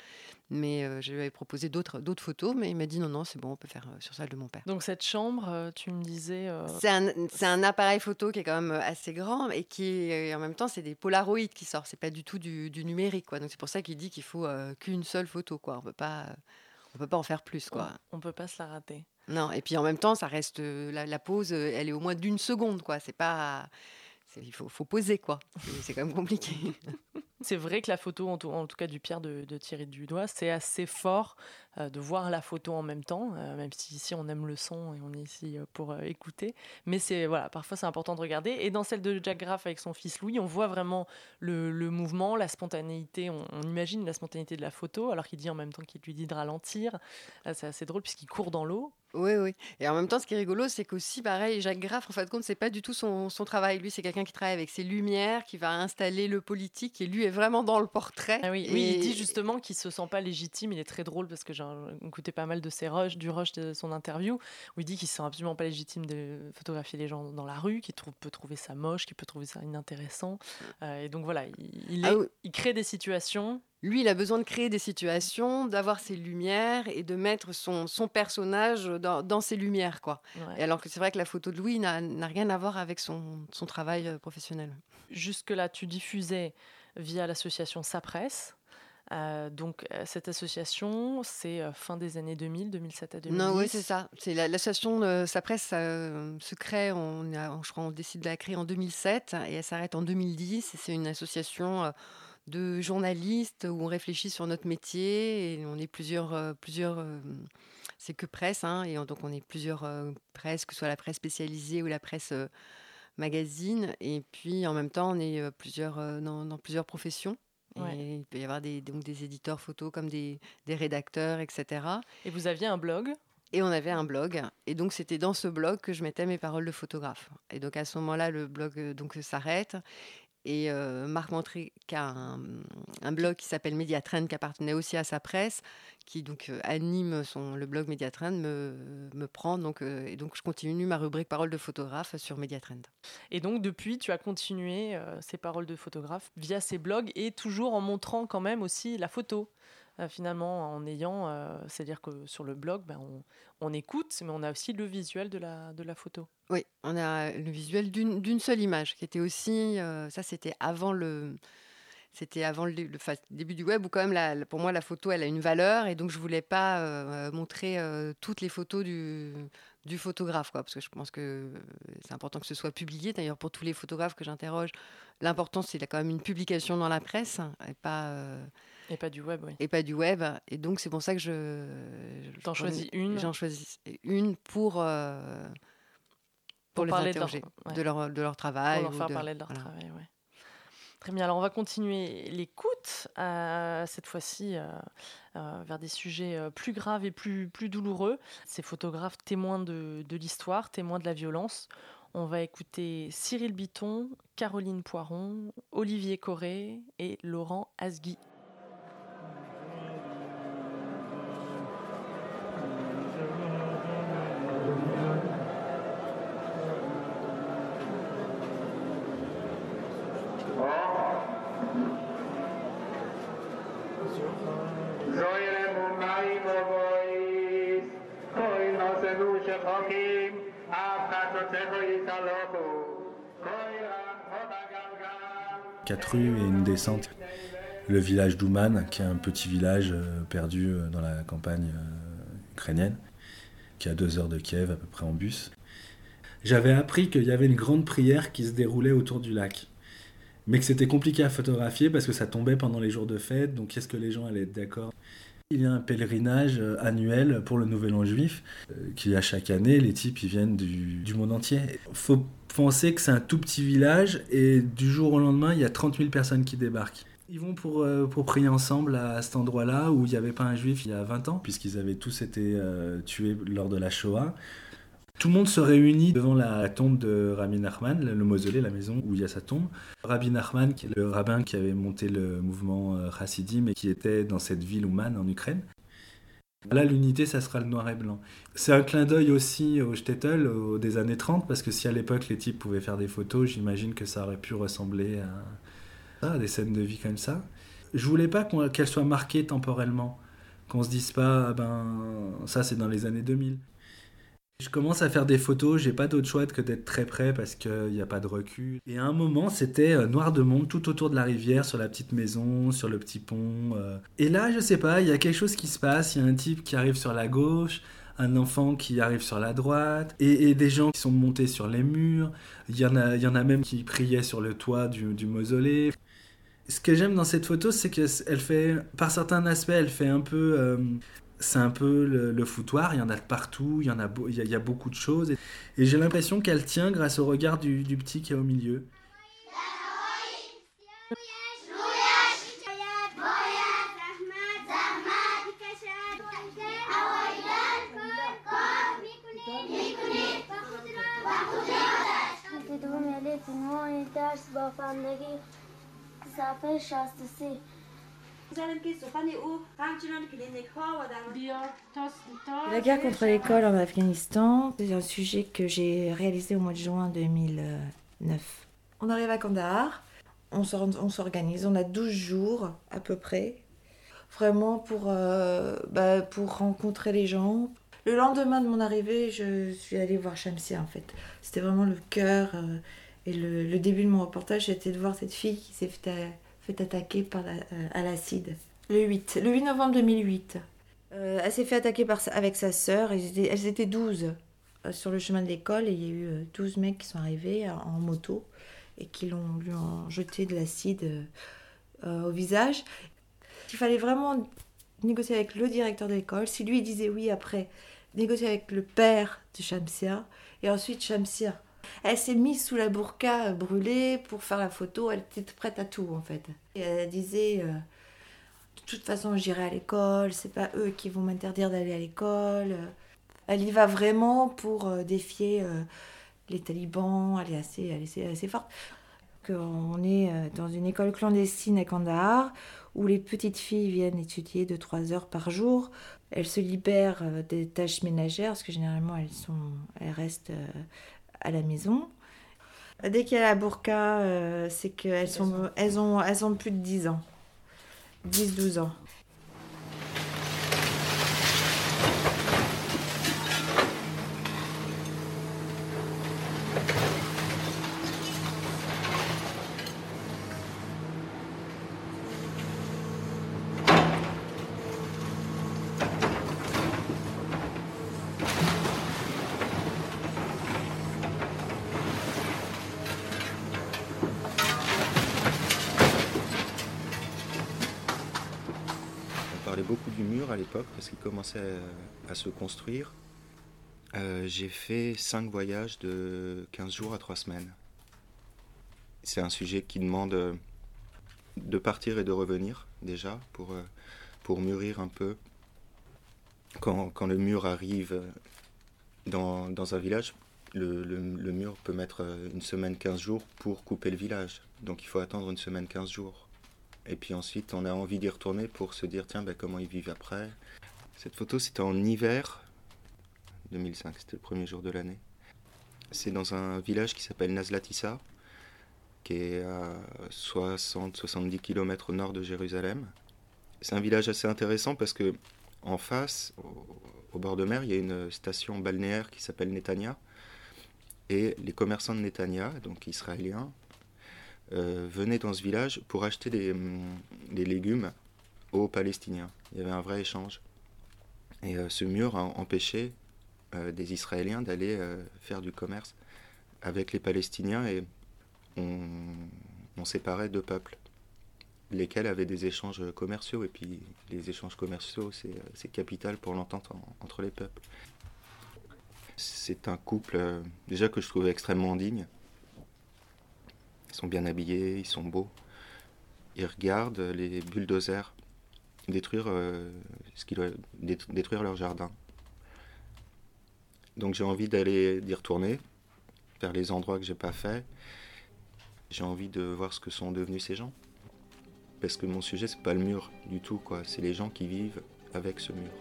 Mais euh, je lui avais proposé d'autres, photos, mais il m'a dit non, non, c'est bon, on peut faire euh, sur celle de mon père. Donc cette chambre, euh, tu me disais... C'est, un, c'est un appareil photo qui est quand même assez grand et qui en même temps, c'est des polaroïdes qui sortent. C'est pas du tout du, numérique, quoi. Donc c'est pour ça qu'il dit qu'il faut qu'une seule photo, quoi. On peut pas... On peut pas en faire plus, quoi. On, peut pas se la rater. Non, et puis en même temps, ça reste la, la pause, elle est au moins d'une seconde, quoi. C'est pas, il faut, faut, poser, quoi. C'est quand même compliqué. C'est vrai que la photo, en tout, cas du Pierre de, Thierry Dudois, c'est assez fort euh, de voir la photo en même temps, euh, même si ici on aime le son et on est ici euh, pour écouter. Mais c'est voilà, parfois c'est important de regarder. Et dans celle de Jack Graff avec son fils Louis, on voit vraiment le, mouvement, la spontanéité. On, imagine la spontanéité de la photo, alors qu'il dit en même temps qu'il lui dit de ralentir. C'est assez drôle puisqu'il court dans l'eau. Oui, oui. Et en même temps, ce qui est rigolo, c'est qu'aussi, pareil, Jacques Graff, en fin de compte, c'est pas du tout son, travail. Lui, c'est quelqu'un qui travaille avec ses lumières, qui va installer le politique, et lui vraiment dans le portrait. Ah oui, oui, il dit justement qu'il se sent pas légitime. Il est très drôle parce que j'ai écouté pas mal de ses rushs, du rush de son interview, où il dit qu'il se sent absolument pas légitime de photographier les gens dans la rue, qu'il peut trouver ça moche, qu'il peut trouver ça inintéressant. Euh, et donc voilà, il, ah il crée des situations lui, il a besoin de créer des situations, d'avoir ses lumières et de mettre son, son personnage dans, dans, ses lumières. Quoi. Et alors que c'est vrai que la photo de Louis n'a rien à voir avec son, son travail euh, professionnel. Jusque-là, tu diffusais via l'association Sapresse. Euh, donc euh, cette association, c'est fin des années 2000, 2007 à 2010. Non, oui, c'est ça. C'est l'association la, Sapresse se crée, on, je crois, on décide de la créer en 2007 et elle s'arrête en 2010. C'est une association de journalistes où on réfléchit sur notre métier et on est plusieurs, euh, plusieurs euh, c'est que presse, hein, et donc on est plusieurs euh, presses, que ce soit la presse spécialisée ou la presse magazine, et puis en même temps on est plusieurs, dans, plusieurs professions. Et il peut y avoir des, donc des éditeurs photos comme des, des rédacteurs, etc. Et vous aviez un blog? Et on avait un blog. Et donc, c'était dans ce blog que je mettais mes paroles de photographe. Et donc, à ce moment-là, le blog donc s'arrête. Et euh, Marc Montré, qui a un, blog qui s'appelle Mediatrend, qui appartenait aussi à sa presse, qui donc euh, anime son, le blog Mediatrend, me, me prend. Donc, euh, et donc, je continue ma rubrique Paroles de photographe sur Mediatrend. Et donc, depuis, tu as continué ces paroles de photographe via ces blogs et toujours en montrant quand même aussi la photo. Euh, finalement en ayant, euh, c'est-à-dire que sur le blog, ben, on, écoute, mais on a aussi le visuel de la, photo. Oui, on a le visuel d'une seule image, qui était aussi, euh, ça c'était avant le, c'était avant le, début du web où quand même, pour moi, la photo, elle a une valeur et donc je voulais pas montrer toutes les photos du, photographe, parce que je pense que c'est important que ce soit publié. D'ailleurs, pour tous les photographes que j'interroge, l'important c'est quand même une publication dans la presse et pas et pas du web, oui. Et pas du web. Et donc c'est pour ça que je. T'en choisis une. J'en choisis une pour. pour, pour, les parler interroger de leur, de leur, de leur travail. Pour leur faire de, parler de leur voilà. travail, oui. Très bien, alors on va continuer l'écoute, euh, cette fois-ci euh, euh, vers des sujets plus graves et plus, plus douloureux. Ces photographes témoins de, de l'histoire, témoins de la violence. On va écouter Cyril Biton, Caroline Poiron, Olivier Corré et Laurent Asgui. Quatre rues et une descente. Le village d'Ouman, qui est un petit village perdu dans la campagne ukrainienne, qui est à deux heures de Kiev à peu près en bus. J'avais appris qu'il y avait une grande prière qui se déroulait autour du lac, mais que c'était compliqué à photographier parce que ça tombait pendant les jours de fête, donc est-ce que les gens allaient être d'accord? Il y a un pèlerinage annuel pour le Nouvel An juif qui a chaque année. Les types ils viennent du, monde entier. Penser que c'est un tout petit village et du jour au lendemain, il y a 30 000 personnes qui débarquent. Ils vont pour, euh, pour prier ensemble à cet endroit-là où il n'y avait pas un juif il y a 20 ans, puisqu'ils avaient tous été euh, tués lors de la Shoah. Tout le monde se réunit devant la tombe de Rabbi Nachman, le mausolée, la maison où il y a sa tombe. Rabbi Nachman, le rabbin qui avait monté le mouvement Hassidim et qui était dans cette ville Ouman en Ukraine. Là, l'unité, ça sera le noir et blanc. C'est un clin d'œil aussi au Shtetl des années 30, parce que si à l'époque les types pouvaient faire des photos, j'imagine que ça aurait pu ressembler à, des scènes de vie comme ça. Je voulais pas qu'elles soient marquées temporellement, qu'on se dise pas, ah ben, ça c'est dans les années 2000. Je commence à faire des photos, j'ai pas d'autre choix que d'être très près parce qu'il n'y a pas de recul. Et à un moment, c'était noir de monde tout autour de la rivière, sur la petite maison, sur le petit pont. Et là, je sais pas, il y a quelque chose qui se passe. Il y a un type qui arrive sur la gauche, un enfant qui arrive sur la droite, et, des gens qui sont montés sur les murs. Il y en a, y en a même qui priaient sur le toit du, du mausolée. Ce que j'aime dans cette photo, c'est qu'elle fait, par certains aspects, elle fait un peu euh, c'est un peu le, foutoir, il y en a de partout, il y, en a, il y a, beaucoup de choses. Et, j'ai l'impression qu'elle tient grâce au regard du, petit qui est au milieu. La guerre contre l'école en Afghanistan, c'est un sujet que j'ai réalisé au mois de juin 2009. On arrive à Kandahar, on s'organise, on a 12 jours à peu près, vraiment pour, euh, bah, pour rencontrer les gens. Le lendemain de mon arrivée, je suis allée voir Shamsia en fait. C'était vraiment le cœur euh, et le, le, début de mon reportage, c'était de voir cette fille qui s'est fait, fait attaquer par euh, à l'acide. Le 8, le 8 novembre 2008. Euh, elle s'est fait attaquer par, avec sa sœur. Elles étaient, elles étaient 12 euh, sur le chemin de l'école et il y a eu euh, 12 mecs qui sont arrivés en, moto et qui l'ont, lui ont jeté de l'acide au visage. Il fallait vraiment négocier avec le directeur de l'école. Si lui disait oui après, négocier avec le père de Shamsia. Et ensuite Shamsia. Elle s'est mise sous la burqa brûlée pour faire la photo. Elle était prête à tout en fait. Et elle disait euh, de toute façon j'irai à l'école. C'est pas eux qui vont m'interdire d'aller à l'école. Elle y va vraiment pour euh, défier euh, les talibans. Elle est assez, elle est assez forte. On est dans une école clandestine à Kandahar où les petites filles viennent étudier de 3 heures par jour. Elles se libèrent des tâches ménagères parce que généralement elles, sont, elles restent à la maison. Dès qu'il y a la burqa, euh, c'est qu'elles sont, elles ont, elles ont plus de 10 ans. 10-12 ans. Beaucoup du mur à l'époque parce qu'il commençait à, se construire. Euh, j'ai fait 5 voyages de 15 jours à 3 semaines. C'est un sujet qui demande euh, de partir et de revenir déjà pour, euh, pour mûrir un peu. Quand, quand le mur arrive dans, dans un village, le, le, le, mur peut mettre une semaine, 15 jours pour couper le village. Donc il faut attendre une semaine, 15 jours. Et puis ensuite, on a envie d'y retourner pour se dire, tiens, ben, comment ils vivent après. Cette photo, c'était en hiver 2005, c'était le premier jour de l'année. C'est dans un village qui s'appelle Nazlatissa, qui est à 60-70 km au nord de Jérusalem. C'est un village assez intéressant parce que en face, au, bord de mer, il y a une station balnéaire qui s'appelle Netanya. Et les commerçants de Netanya, donc israéliens, euh, venaient dans ce village pour acheter des, hum, des, légumes aux Palestiniens. Il y avait un vrai échange. Et euh, ce mur a empêché euh, des Israéliens d'aller faire du commerce avec les Palestiniens et on, séparait deux peuples, lesquels avaient des échanges commerciaux. Et puis les échanges commerciaux, c'est capital pour l'entente entre les peuples. C'est un couple déjà que je trouvais extrêmement digne ils sont bien habillés, ils sont beaux. Ils regardent les bulldozers détruire, euh, ce qui doit détruire leur jardin. Donc j'ai envie d'aller d'y retourner, vers les endroits que j'ai pas fait. J'ai envie de voir ce que sont devenus ces gens. Parce que mon sujet c'est pas le mur du tout quoi, c'est les gens qui vivent avec ce mur.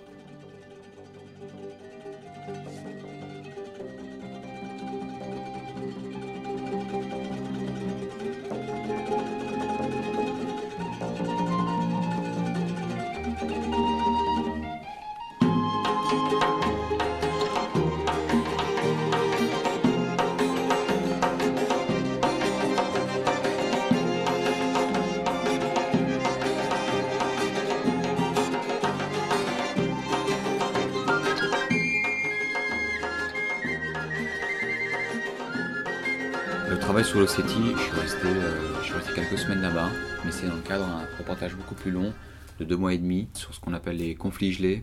Sur l'Ossétie, je, suis resté, euh, je suis resté quelques semaines là-bas, mais c'est dans le cadre d'un reportage beaucoup plus long, de deux mois et demi, sur ce qu'on appelle les conflits gelés,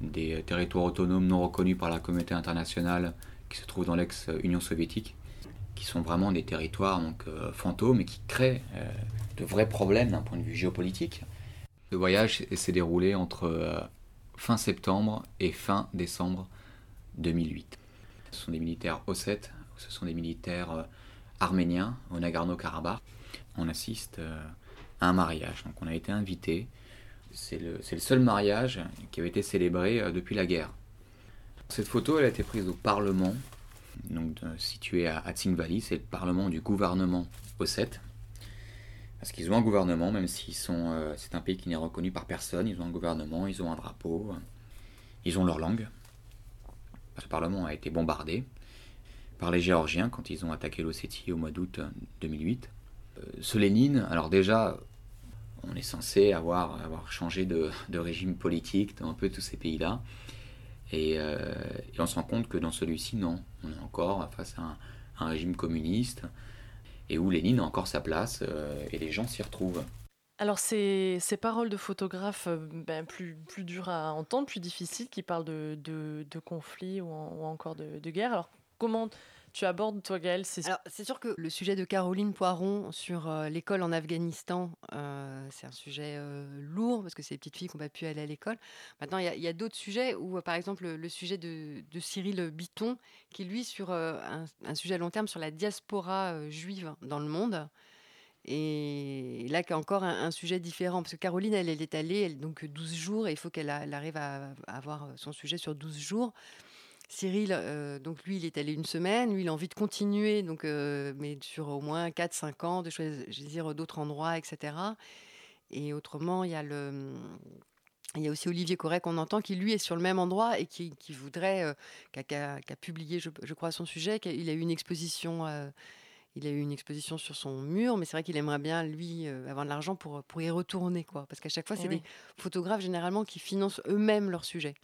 des territoires autonomes non reconnus par la communauté internationale qui se trouvent dans l'ex-Union soviétique, qui sont vraiment des territoires donc, euh, fantômes et qui créent euh, de vrais problèmes d'un point de vue géopolitique. Le voyage s'est déroulé entre fin septembre et fin décembre 2008. Ce sont des militaires ossètes, ce sont des militaires arménien au Nagorno-Karabakh. On assiste euh, à un mariage. Donc on a été invité. C'est le, seul mariage qui avait été célébré euh, depuis la guerre. Cette photo, a été prise au Parlement, donc situé à, à Tsingvali. C'est le Parlement du gouvernement ossète. Parce qu'ils ont un gouvernement, même si euh, c'est un pays qui n'est reconnu par personne. Ils ont un gouvernement, ils ont un drapeau, ils ont leur langue. Le Parlement a été bombardé par les Géorgiens quand ils ont attaqué l'Ossétie au mois d'août 2008. Euh, ce Lénine, alors déjà, on est censé avoir, avoir changé de, régime politique dans un peu tous ces pays-là. Euh, et, on se rend compte que dans celui-ci, non. On est encore face à un, régime communiste et où Lénine a encore sa place euh, et les gens s'y retrouvent. Alors ces, ces, paroles de photographes ben, plus, plus dures à entendre, plus difficiles, qui parlent de, de, conflits ou, encore de, de guerre. Comment tu abordes, toi, Gaëlle C'est sûr que le sujet de Caroline Poiron sur euh, l'école en Afghanistan, euh, c'est un sujet euh, lourd parce que c'est des petites filles qui n'ont pas pu aller à l'école. Maintenant, il y a, d'autres sujets où, par exemple, le, sujet de, Cyril Biton, qui lui, sur un, sujet à long terme sur la diaspora juive dans le monde. Et là, qui encore un, sujet différent, parce que Caroline, elle, est allée, elle, donc 12 jours, et il faut qu'elle arrive à, à, avoir son sujet sur 12 jours. Cyril, euh, donc lui, il est allé une semaine. Lui, il a envie de continuer, donc, euh, mais sur au moins 4-5 ans, de choisir d'autres endroits, etc. Et autrement, il y a le. Il y a aussi Olivier Corret qu'on entend qui lui est sur le même endroit et qui, voudrait, euh, qui, a, publié, je, crois, son sujet. Il a eu une exposition, il a eu une exposition sur son mur, mais c'est vrai qu'il aimerait bien lui avoir de l'argent pour pour y retourner, quoi. Parce qu'à chaque fois, eh c'est des photographes généralement qui financent eux-mêmes leur sujet.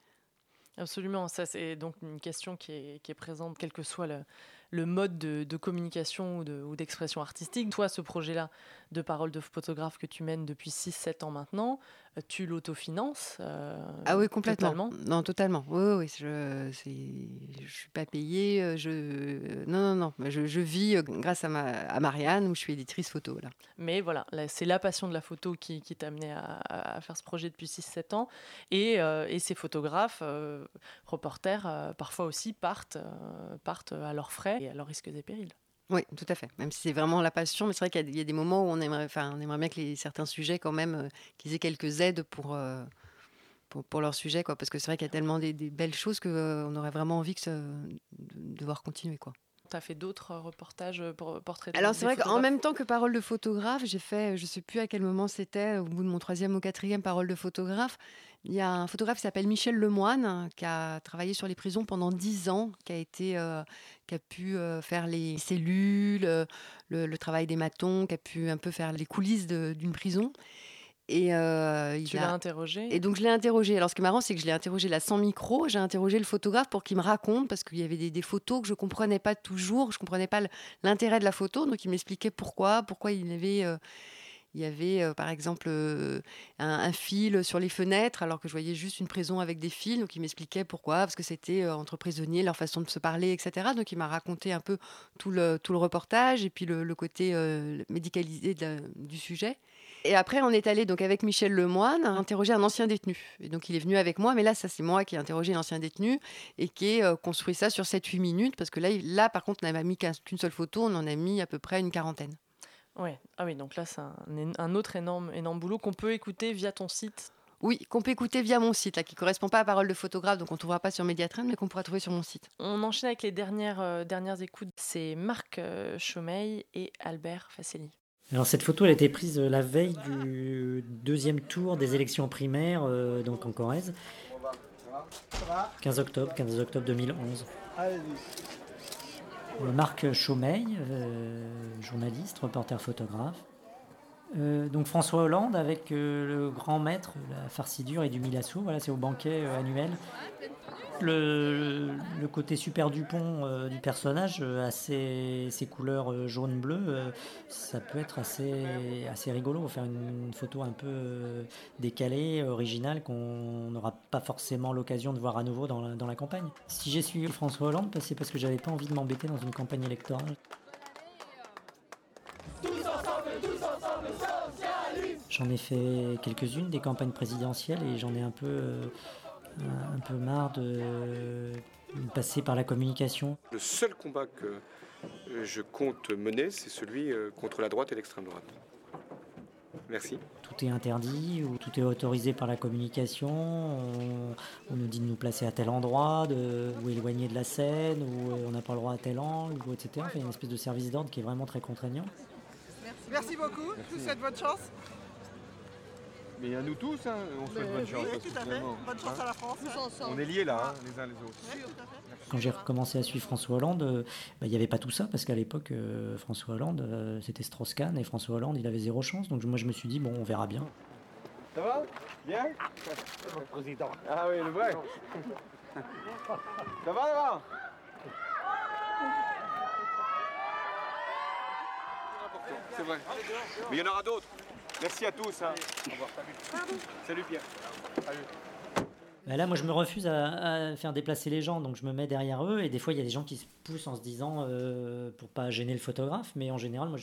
Absolument, ça c'est donc une question qui est, présente quel que soit le, mode de, communication ou d'expression artistique. Toi, ce projet-là de parole de photographe que tu mènes depuis 6-7 ans maintenant, tu l'autofinances euh, Ah oui, complètement. Non, totalement. Oui, oui, je ne suis pas payée. Euh, je, non, non, non. Je, je vis grâce à, ma, à Marianne, où je suis éditrice photo. Là. Mais voilà, c'est la passion de la photo qui, qui t'a amené à, à, faire ce projet depuis 6-7 ans. Et, et, ces photographes, reporters, parfois aussi partent, partent à leurs frais et à leurs risques et périls. Oui, tout à fait. Même si c'est vraiment la passion, mais c'est vrai qu'il y, a des moments où on aimerait, bien que certains sujets, quand même, euh, qu'ils aient quelques aides pour, euh, pour, pour, leur sujet, quoi. Parce que c'est vrai qu'il y a tellement des, belles choses qu'on euh, aurait vraiment envie de, de voir continuer, quoi. Tu as fait d'autres reportages pour portraits Alors c'est vrai qu'en même temps que Parole de photographe, j'ai fait, je ne sais plus à quel moment c'était, au bout de mon troisième ou quatrième Parole de photographe, il y a un photographe qui s'appelle Michel Lemoine, qui a travaillé sur les prisons pendant dix ans, qui a, été, euh, qui a pu euh, faire les cellules, euh, le, travail des matons, qui a pu un peu faire les coulisses d'une prison. Et il tu l'as interrogé Et donc je l'ai interrogé. Alors ce qui est marrant, c'est que je l'ai interrogé là sans micro. J'ai interrogé le photographe pour qu'il me raconte, parce qu'il y avait des, des, photos que je comprenais pas toujours. Je comprenais pas l'intérêt de la photo, donc il m'expliquait pourquoi, pourquoi il avait il y avait euh, par exemple euh, un, fil sur les fenêtres, alors que je voyais juste une prison avec des fils. Donc il m'expliquait pourquoi, parce que c'était euh, entre prisonniers, leur façon de se parler, etc. Donc il m'a raconté un peu tout le, tout le reportage et puis le, côté médicalisé du sujet. Et après, on est allé donc avec Michel Lemoine interroger un ancien détenu. Et donc il est venu avec moi, mais là, ça c'est moi qui ai interrogé l'ancien détenu et qui ai construit ça sur 7-8 minutes, parce que là, là, par contre, on n'avait mis qu'une seule photo, on en a mis à peu près une quarantaine. Ouais. Ah oui, donc là, c'est un, autre énorme, énorme boulot qu'on peut écouter via ton site. Oui, qu'on peut écouter via mon site, là, qui correspond pas à Parole de photographe, donc on ne trouvera pas sur Mediatrend, mais qu'on pourra trouver sur mon site. On enchaîne avec les dernières, euh, dernières écoutes. C'est Marc euh, Chaumeil et Albert Facelli. Alors cette photo, elle a été prise euh, la veille du deuxième tour des élections primaires, donc en Corrèze. 15 octobre, 15 octobre 2011. Marc Chaumeil, euh, journaliste, reporter photographe. Euh, donc François Hollande avec euh, le grand maître, la farcidure et du Milasso, voilà, c'est au banquet annuel le, côté super Dupont euh, du personnage, euh, assez ses, couleurs euh, jaune-bleu, ça peut être assez, assez rigolo. Faire une, photo un peu décalée, originale, qu'on n'aura pas forcément l'occasion de voir à nouveau dans la, dans la campagne. Si j'ai suivi François Hollande, c'est parce que j'avais pas envie de m'embêter dans une campagne électorale. J'en ai fait quelques-unes des campagnes présidentielles et j'en ai un peu un peu marre de passer par la communication. Le seul combat que je compte mener, c'est celui euh, contre la droite et l'extrême droite. Merci. Tout est interdit ou tout est autorisé par la communication. On, nous dit de nous placer à tel endroit, de, ou éloigner de la scène, ou euh, on n'a pas le droit à tel angle, etc. il y a une espèce de service d'ordre qui est vraiment très contraignant. Merci, beaucoup. Je vous souhaite bonne chance. Mais à nous tous, hein, on souhaite bonne chance. Oui, tout à fait. Bonne chance à la France. On est liés là, hein, les uns les autres. Quand j'ai recommencé à suivre François Hollande, euh, bah, il n'y avait pas tout ça, parce qu'à l'époque, euh, François Hollande, euh, c'était Strauss-Kahn, et François Hollande, il avait zéro chance. Donc moi, je me suis dit, bon, on verra bien. Ça va? Bien? Président. Ah oui, le vrai. ça va là? C'est vrai. Mais il y en aura d'autres. Merci à tous. Hein. Au revoir. Salut. Pierre. Bah là, moi, je me refuse à, faire déplacer les gens, donc je me mets derrière eux. Et des fois, il y a des gens qui se poussent en se disant euh, pour pas gêner le photographe. Mais en général, moi,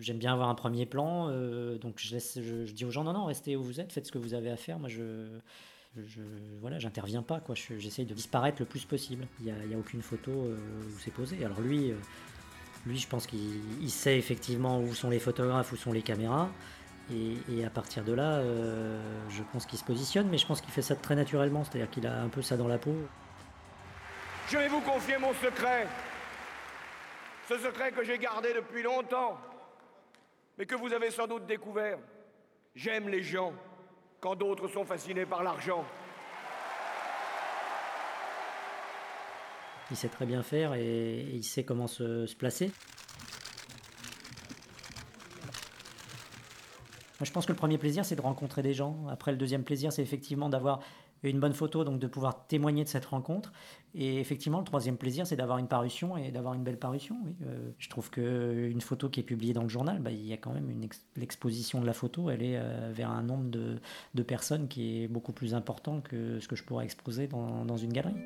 j'aime bien avoir un premier plan. Euh, donc, je, laisse, je, dis aux gens non, non, restez où vous êtes, faites ce que vous avez à faire. Moi, je, je voilà, j'interviens pas. J'essaye de disparaître le plus possible. Il n'y a, aucune photo euh, où c'est posé. Alors, lui. Lui, je pense qu'il sait effectivement où sont les photographes, où sont les caméras. Et, à partir de là, euh, je pense qu'il se positionne, mais je pense qu'il fait ça très naturellement, c'est-à-dire qu'il a un peu ça dans la peau. Je vais vous confier mon secret. Ce secret que j'ai gardé depuis longtemps, mais que vous avez sans doute découvert. J'aime les gens quand d'autres sont fascinés par l'argent. Il sait très bien faire et, il sait comment se, placer. Je pense que le premier plaisir, c'est de rencontrer des gens. Après, le deuxième plaisir, c'est effectivement d'avoir une bonne photo, donc de pouvoir témoigner de cette rencontre. Et effectivement, le troisième plaisir, c'est d'avoir une parution et d'avoir une belle parution. Euh, je trouve qu'une photo qui est publiée dans le journal, bah, il y a quand même une l'exposition de la photo, elle est euh, vers un nombre de, personnes qui est beaucoup plus important que ce que je pourrais exposer dans une galerie.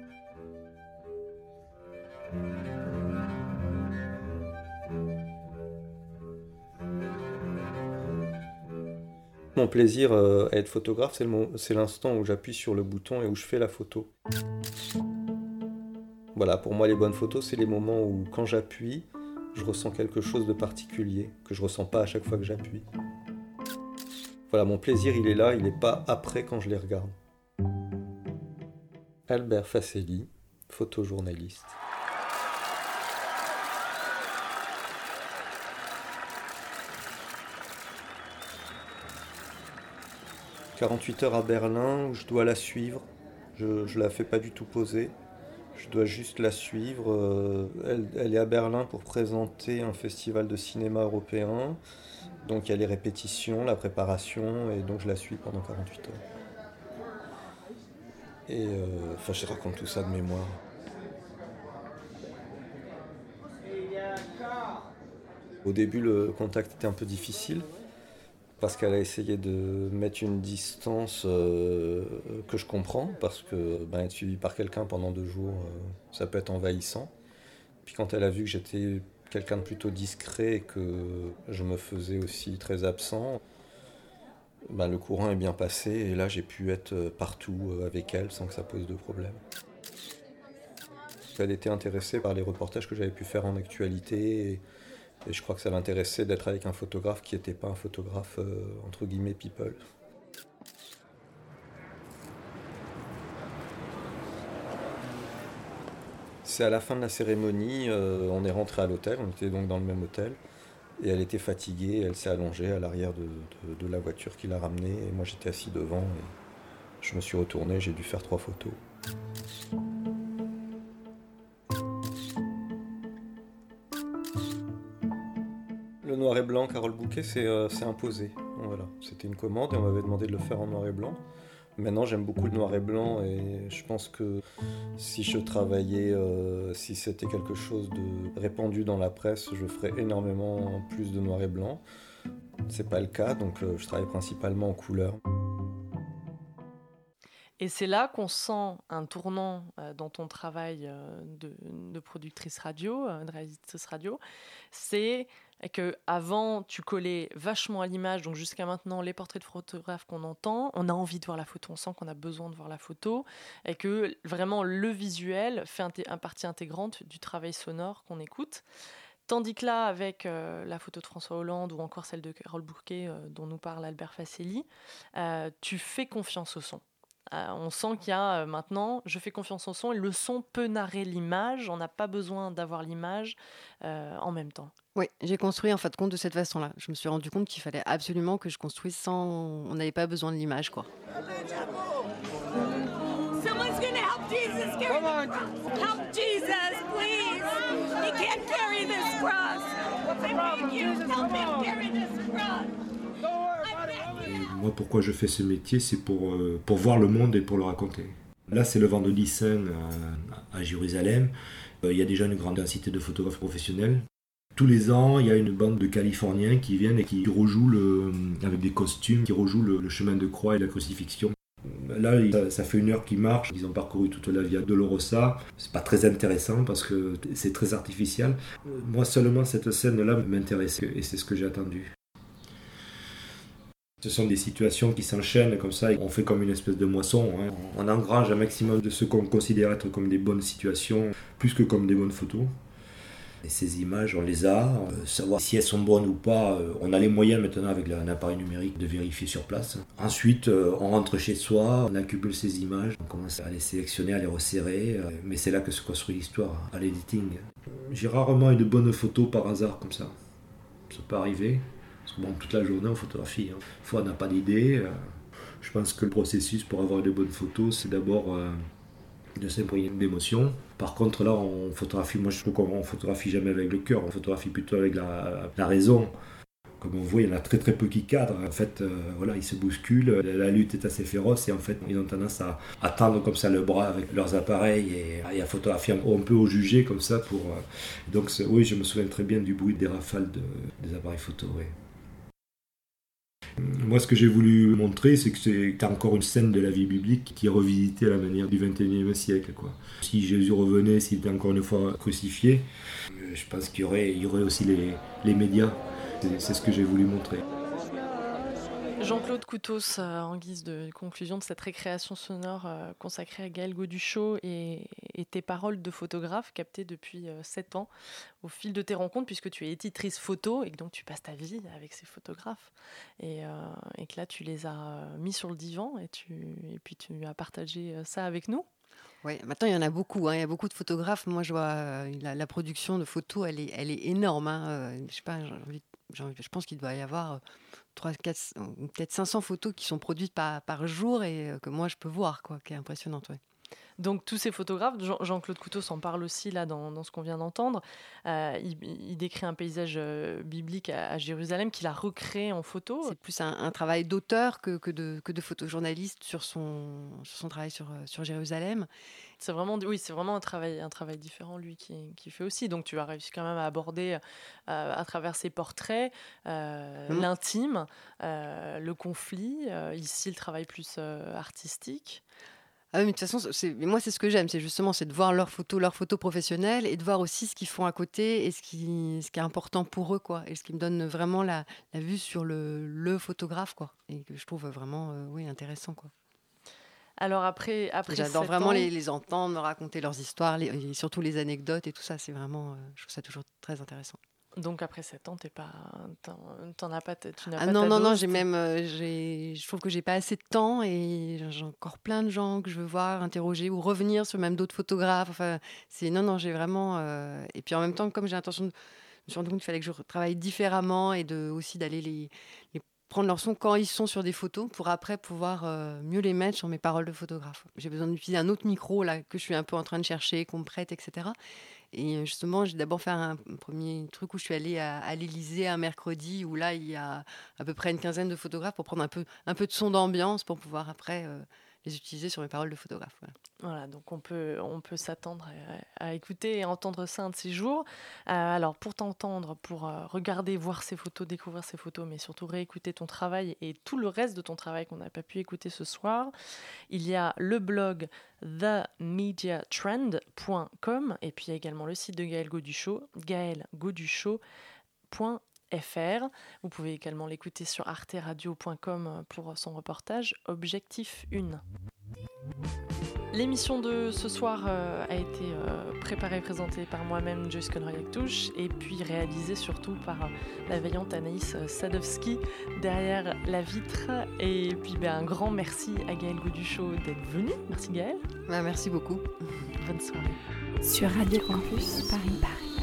Mon plaisir euh, à être photographe, c'est l'instant où j'appuie sur le bouton et où je fais la photo. Voilà, pour moi les bonnes photos, c'est les moments où quand j'appuie, je ressens quelque chose de particulier, que je ressens pas à chaque fois que j'appuie. Voilà, mon plaisir, il est là, il n'est pas après quand je les regarde. Albert Facelli, photojournaliste. 48 heures à Berlin où je dois la suivre. Je ne la fais pas du tout poser. Je dois juste la suivre. Euh, elle, est à Berlin pour présenter un festival de cinéma européen. Donc il y a les répétitions, la préparation, et donc je la suis pendant 48 heures. Et euh, enfin, je raconte tout ça de mémoire. Au début, le contact était un peu difficile parce qu'elle a essayé de mettre une distance euh, que je comprends, parce que ben, être suivi par quelqu'un pendant deux jours, euh, ça peut être envahissant. Puis quand elle a vu que j'étais quelqu'un de plutôt discret et que je me faisais aussi très absent, ben, le courant est bien passé et là j'ai pu être partout euh, avec elle sans que ça pose de problème. Elle était intéressée par les reportages que j'avais pu faire en actualité. Et je crois que ça l'intéressait d'être avec un photographe qui n'était pas un photographe euh, entre guillemets people. C'est à la fin de la cérémonie, euh, on est rentré à l'hôtel, on était donc dans le même hôtel, et elle était fatiguée, elle s'est allongée à l'arrière de, la voiture qui l'a ramenée, et moi j'étais assis devant, et je me suis retourné, j'ai dû faire trois photos. Noir et blanc, Carole Bouquet, c'est euh, imposé. Voilà. C'était une commande et on m'avait demandé de le faire en noir et blanc. Maintenant, j'aime beaucoup le noir et blanc et je pense que si je travaillais, euh, si c'était quelque chose de répandu dans la presse, je ferais énormément plus de noir et blanc. C'est pas le cas, donc euh, je travaille principalement en couleur. Et c'est là qu'on sent un tournant dans ton travail de, de, productrice radio, de réalisatrice radio. C'est et que avant tu collais vachement à l'image, donc jusqu'à maintenant les portraits de photographes qu'on entend, on a envie de voir la photo, on sent qu'on a besoin de voir la photo, et que vraiment le visuel fait un, partie intégrante du travail sonore qu'on écoute. Tandis que là, avec euh, la photo de François Hollande ou encore celle de Carole Bouquet euh, dont nous parle Albert Facelli, euh, tu fais confiance au son. On sent qu'il y a maintenant, je fais confiance au son et le son peut narrer l'image, on n'a pas besoin d'avoir l'image en même temps. Oui, j'ai construit en fait compte de cette façon-là. Je me suis rendu compte qu'il fallait absolument que je construise sans. On n'avait pas besoin de l'image, quoi. Moi, pourquoi je fais ce métier, c'est pour, euh, pour voir le monde et pour le raconter. Là, c'est le vendredi saint à, Jérusalem. Euh, il y a déjà une grande densité de photographes professionnels. Tous les ans, il y a une bande de Californiens qui viennent et qui rejouent le, avec des costumes, qui rejouent le, chemin de croix et la crucifixion. Là, ça, fait une heure qu'ils marchent. Ils ont parcouru toute la Via Dolorosa. C'est pas très intéressant parce que c'est très artificiel. Moi, seulement cette scène-là m'intéresse et c'est ce que j'ai attendu. Ce sont des situations qui s'enchaînent comme ça. On fait comme une espèce de moisson. Hein. On engrange un maximum de ce qu'on considère être comme des bonnes situations, plus que comme des bonnes photos. Et ces images, on les a. Euh, savoir si elles sont bonnes ou pas, euh, on a les moyens maintenant avec un appareil numérique de vérifier sur place. Ensuite, euh, on rentre chez soi, on accumule ces images, on commence à les sélectionner, à les resserrer. mais c'est là que se construit l'histoire, à l'editing. J'ai rarement une bonne photo par hasard comme ça. Ça peut arriver. Bon, toute la journée on photographie. Hein. Fois on n'a pas d'idée. Je pense que le processus pour avoir de bonnes photos, c'est d'abord de s'imprégner d'émotions. Par contre, là, on photographie, moi je trouve qu'on photographie jamais avec le cœur, on photographie plutôt avec la, raison. Comme on voit, il y en a très très peu qui cadrent. En fait, euh, voilà, ils se bousculent. La lutte est assez féroce et en fait, ils ont tendance à, à tendre comme ça le bras avec leurs appareils et, à photographier un peu au jugé comme ça. Pour, euh, donc, oui, je me souviens très bien du bruit des rafales des appareils photo. Moi, ce que j'ai voulu montrer, c'est que c'est encore une scène de la vie biblique qui est revisitée à la manière du 21e siècle. Si Jésus revenait, s'il était encore une fois crucifié, euh, je pense qu'il y aurait, y aurait aussi les, les médias. C'est ce que j'ai voulu montrer. Jean-Claude Coutos, euh, en guise de conclusion de cette récréation sonore euh, consacrée à Gaël Goduchot et, tes paroles de photographe captées depuis 7 euh, ans au fil de tes rencontres, puisque tu es éditrice photo et que donc tu passes ta vie avec ces photographes et, que là tu les as mis sur le divan et, tu, et puis tu as partagé ça avec nous. Oui, maintenant il y en a beaucoup. Hein. Il y a beaucoup de photographes. Moi, je vois la, production de photos, elle est, énorme. Je pense qu'il doit y avoir 3, 4, peut-être 500 photos qui sont produites par, par jour et euh, que moi je peux voir, quoi, qui est impressionnante. Ouais. Donc tous ces photographes, Jean-Claude Couteau s'en parle aussi là dans, ce qu'on vient d'entendre. Euh, il, décrit un paysage euh, biblique à, Jérusalem qu'il a recréé en photo. C'est plus un, travail d'auteur que, que, de, que de photojournaliste sur son, sur son travail sur, sur Jérusalem. C'est vraiment, oui, c'est vraiment un travail, un travail différent lui qui, qui, fait aussi. Donc tu as réussi quand même à aborder euh, à travers ses portraits mmh. l'intime, le conflit. ici, le travail plus artistique. Ah mais de toute façon, moi, c'est ce que j'aime, c'est justement c'est de voir leurs photos, leurs photos professionnelles et de voir aussi ce qu'ils font à côté et ce qui, ce qui est important pour eux, quoi. Et ce qui me donne vraiment la, la vue sur le, le, photographe, quoi. Et que je trouve vraiment, euh, oui, intéressant, quoi. Alors après, après j'adore vraiment les, les, entendre me raconter leurs histoires, et surtout les anecdotes et tout ça. C'est vraiment, euh, je trouve ça toujours très intéressant. Donc après 7 ans, t'es pas, t'en as pas, tu n'as ah pas non non non, j'ai même, euh, j'ai, je trouve que j'ai pas assez de temps et j'ai encore plein de gens que je veux voir, interroger ou revenir sur même d'autres photographes. Enfin, c'est non non, j'ai vraiment euh, et puis en même temps, comme j'ai l'intention de, je me suis rendu compte qu'il fallait que je travaille différemment et de aussi d'aller les, prendre leur son quand ils sont sur des photos pour après pouvoir euh, mieux les mettre sur mes paroles de photographe. J'ai besoin d'utiliser un autre micro là que je suis un peu en train de chercher, qu'on me prête, etc. Et justement, j'ai d'abord fait un premier truc où je suis allée à, à l'Élysée un mercredi, où là, il y a à peu près une quinzaine de photographes pour prendre un peu, un peu de son d'ambiance pour pouvoir après euh, les utiliser sur mes paroles de photographe. Voilà, donc on peut, on peut s'attendre à, écouter et entendre ça un de ces jours. Euh, alors pour t'entendre, pour euh, regarder, voir ces photos, découvrir ces photos, mais surtout réécouter ton travail et tout le reste de ton travail qu'on n'a pas pu écouter ce soir, il y a le blog themediatrend.com et puis il y a également le site de Gaël Goduchot, gaëlgoduchot.fr. Vous pouvez également l'écouter sur arteradio.com pour son reportage Objectif 1. L'émission de ce soir euh, a été euh, préparée et présentée par moi-même, Joyce Conroy-Touche, et puis réalisée surtout par la veillante Anaïs Sadowski derrière la vitre. Et puis ben, un grand merci à Gaël Gouduchot d'être venu. Merci Gaël. merci beaucoup. Bonne soirée. Sur Radio Campus Paris Paris.